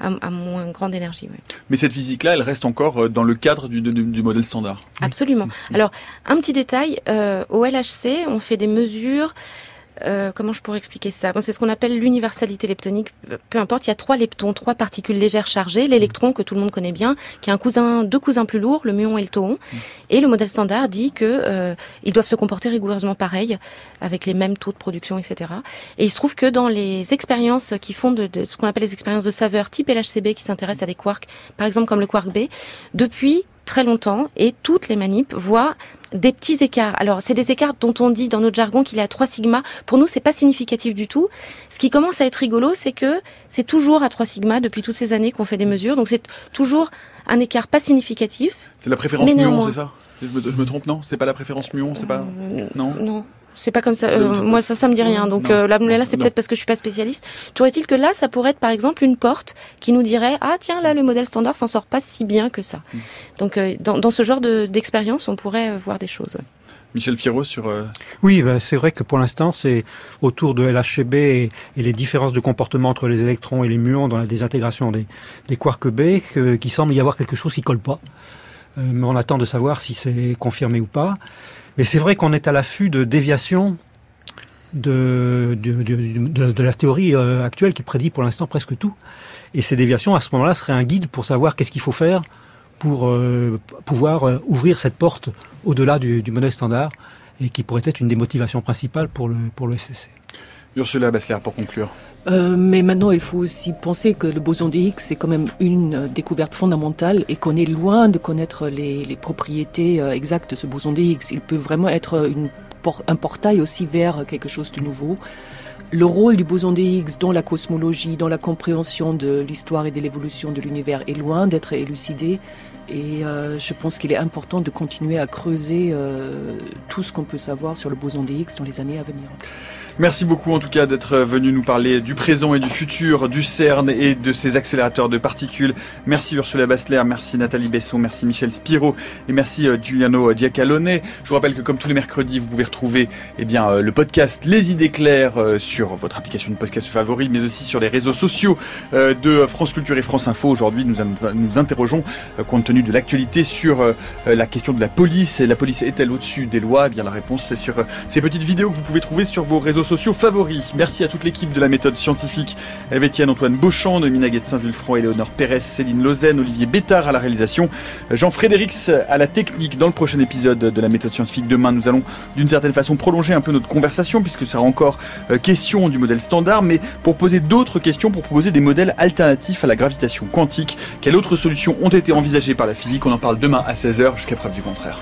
Speaker 5: à, à, moins grande énergie. Ouais.
Speaker 1: Mais cette physique-là, elle reste encore dans le cadre du, du, du modèle standard.
Speaker 5: Absolument. Alors, un petit détail, euh, au LHC, on fait des mesures euh, comment je pourrais expliquer ça bon, C'est ce qu'on appelle l'universalité leptonique. Peu importe, il y a trois leptons, trois particules légères chargées. L'électron, que tout le monde connaît bien, qui a un cousin, deux cousins plus lourds, le muon et le tauon. Et le modèle standard dit que euh, ils doivent se comporter rigoureusement pareil, avec les mêmes taux de production, etc. Et il se trouve que dans les expériences qui font de, de ce qu'on appelle les expériences de saveur type LHCb, qui s'intéressent à des quarks, par exemple comme le quark B, depuis très longtemps, et toutes les manips voient des petits écarts. Alors, c'est des écarts dont on dit dans notre jargon qu'il est à 3 sigma. Pour nous, c'est pas significatif du tout. Ce qui commence à être rigolo, c'est que c'est toujours à 3 sigma depuis toutes ces années qu'on fait des mesures. Donc, c'est toujours un écart pas significatif.
Speaker 1: C'est la préférence muon, c'est ça? Je me, je me, trompe, non? C'est pas la préférence muon, c'est pas
Speaker 5: euh, Non? Non. C'est pas comme ça. Euh, moi, ça, ça me dit rien. Donc non, euh, là, là c'est peut-être parce que je suis pas spécialiste. Toujours est-il que là, ça pourrait être par exemple une porte qui nous dirait ah tiens là le modèle standard s'en sort pas si bien que ça. Mm. Donc euh, dans, dans, ce genre d'expérience, de, on pourrait voir des choses. Ouais.
Speaker 1: Michel Pierrot sur. Euh...
Speaker 3: Oui, bah, c'est vrai que pour l'instant, c'est autour de LHCb et, et, les différences de comportement entre les électrons et les muons dans la désintégration des, des quarks B qu'il semble y avoir quelque chose qui colle pas. Euh, mais on attend de savoir si c'est confirmé ou pas. Mais c'est vrai qu'on est à l'affût de déviations de, la théorie euh, actuelle qui prédit pour l'instant presque tout. Et ces déviations, à ce moment-là, seraient un guide pour savoir qu'est-ce qu'il faut faire pour euh, pouvoir ouvrir cette porte au-delà du, modèle standard et qui pourrait être une des motivations principales pour le, pour.
Speaker 1: Ursula Bassler, pour conclure.
Speaker 2: Euh, mais maintenant, il faut aussi penser que le boson de Higgs, c'est quand même une découverte fondamentale et qu'on est loin de connaître les, propriétés euh, exactes de ce boson de Higgs. Il peut vraiment être un portail aussi vers quelque chose de nouveau. Le rôle du boson de Higgs dans la cosmologie, dans la compréhension de l'histoire et de l'évolution de l'univers est loin d'être élucidé. Et euh, je pense qu'il est important de continuer à creuser tout ce qu'on peut savoir sur le boson de Higgs dans les années à venir.
Speaker 1: Merci beaucoup en tout cas d'être venu nous parler du présent et du futur du CERN et de ses accélérateurs de particules. Merci Ursula Bassler, merci Nathalie Besson, merci Michel Spiro et merci euh, Giuliano Giacalone. Je vous rappelle que comme tous les mercredis, vous pouvez retrouver eh bien, euh, le podcast Les idées claires euh, sur votre application de podcast favori, mais aussi sur les réseaux sociaux de France Culture et France Info. Aujourd'hui, nous nous interrogeons, compte tenu de l'actualité, sur la question de la police. La police est-elle au-dessus des lois? Eh Bien la réponse c'est sur ces petites vidéos que vous pouvez trouver sur vos réseaux sociaux favoris. Merci à toute l'équipe de la méthode scientifique, Etienne Antoine Beauchamp, Domina Guettin-Villefranc, Éléonore Pérez, Céline Lausanne, Olivier Bétard à la réalisation, Jean-Frédérix à la technique. Dans le prochain épisode de la méthode scientifique, demain, nous allons d'une certaine façon prolonger un peu notre conversation, puisque ce sera encore euh, question du modèle standard, mais pour poser d'autres questions, pour proposer des modèles alternatifs à la gravitation quantique. Quelles autres solutions ont été envisagées par la physique? On en parle demain à 16h, jusqu'à preuve du contraire.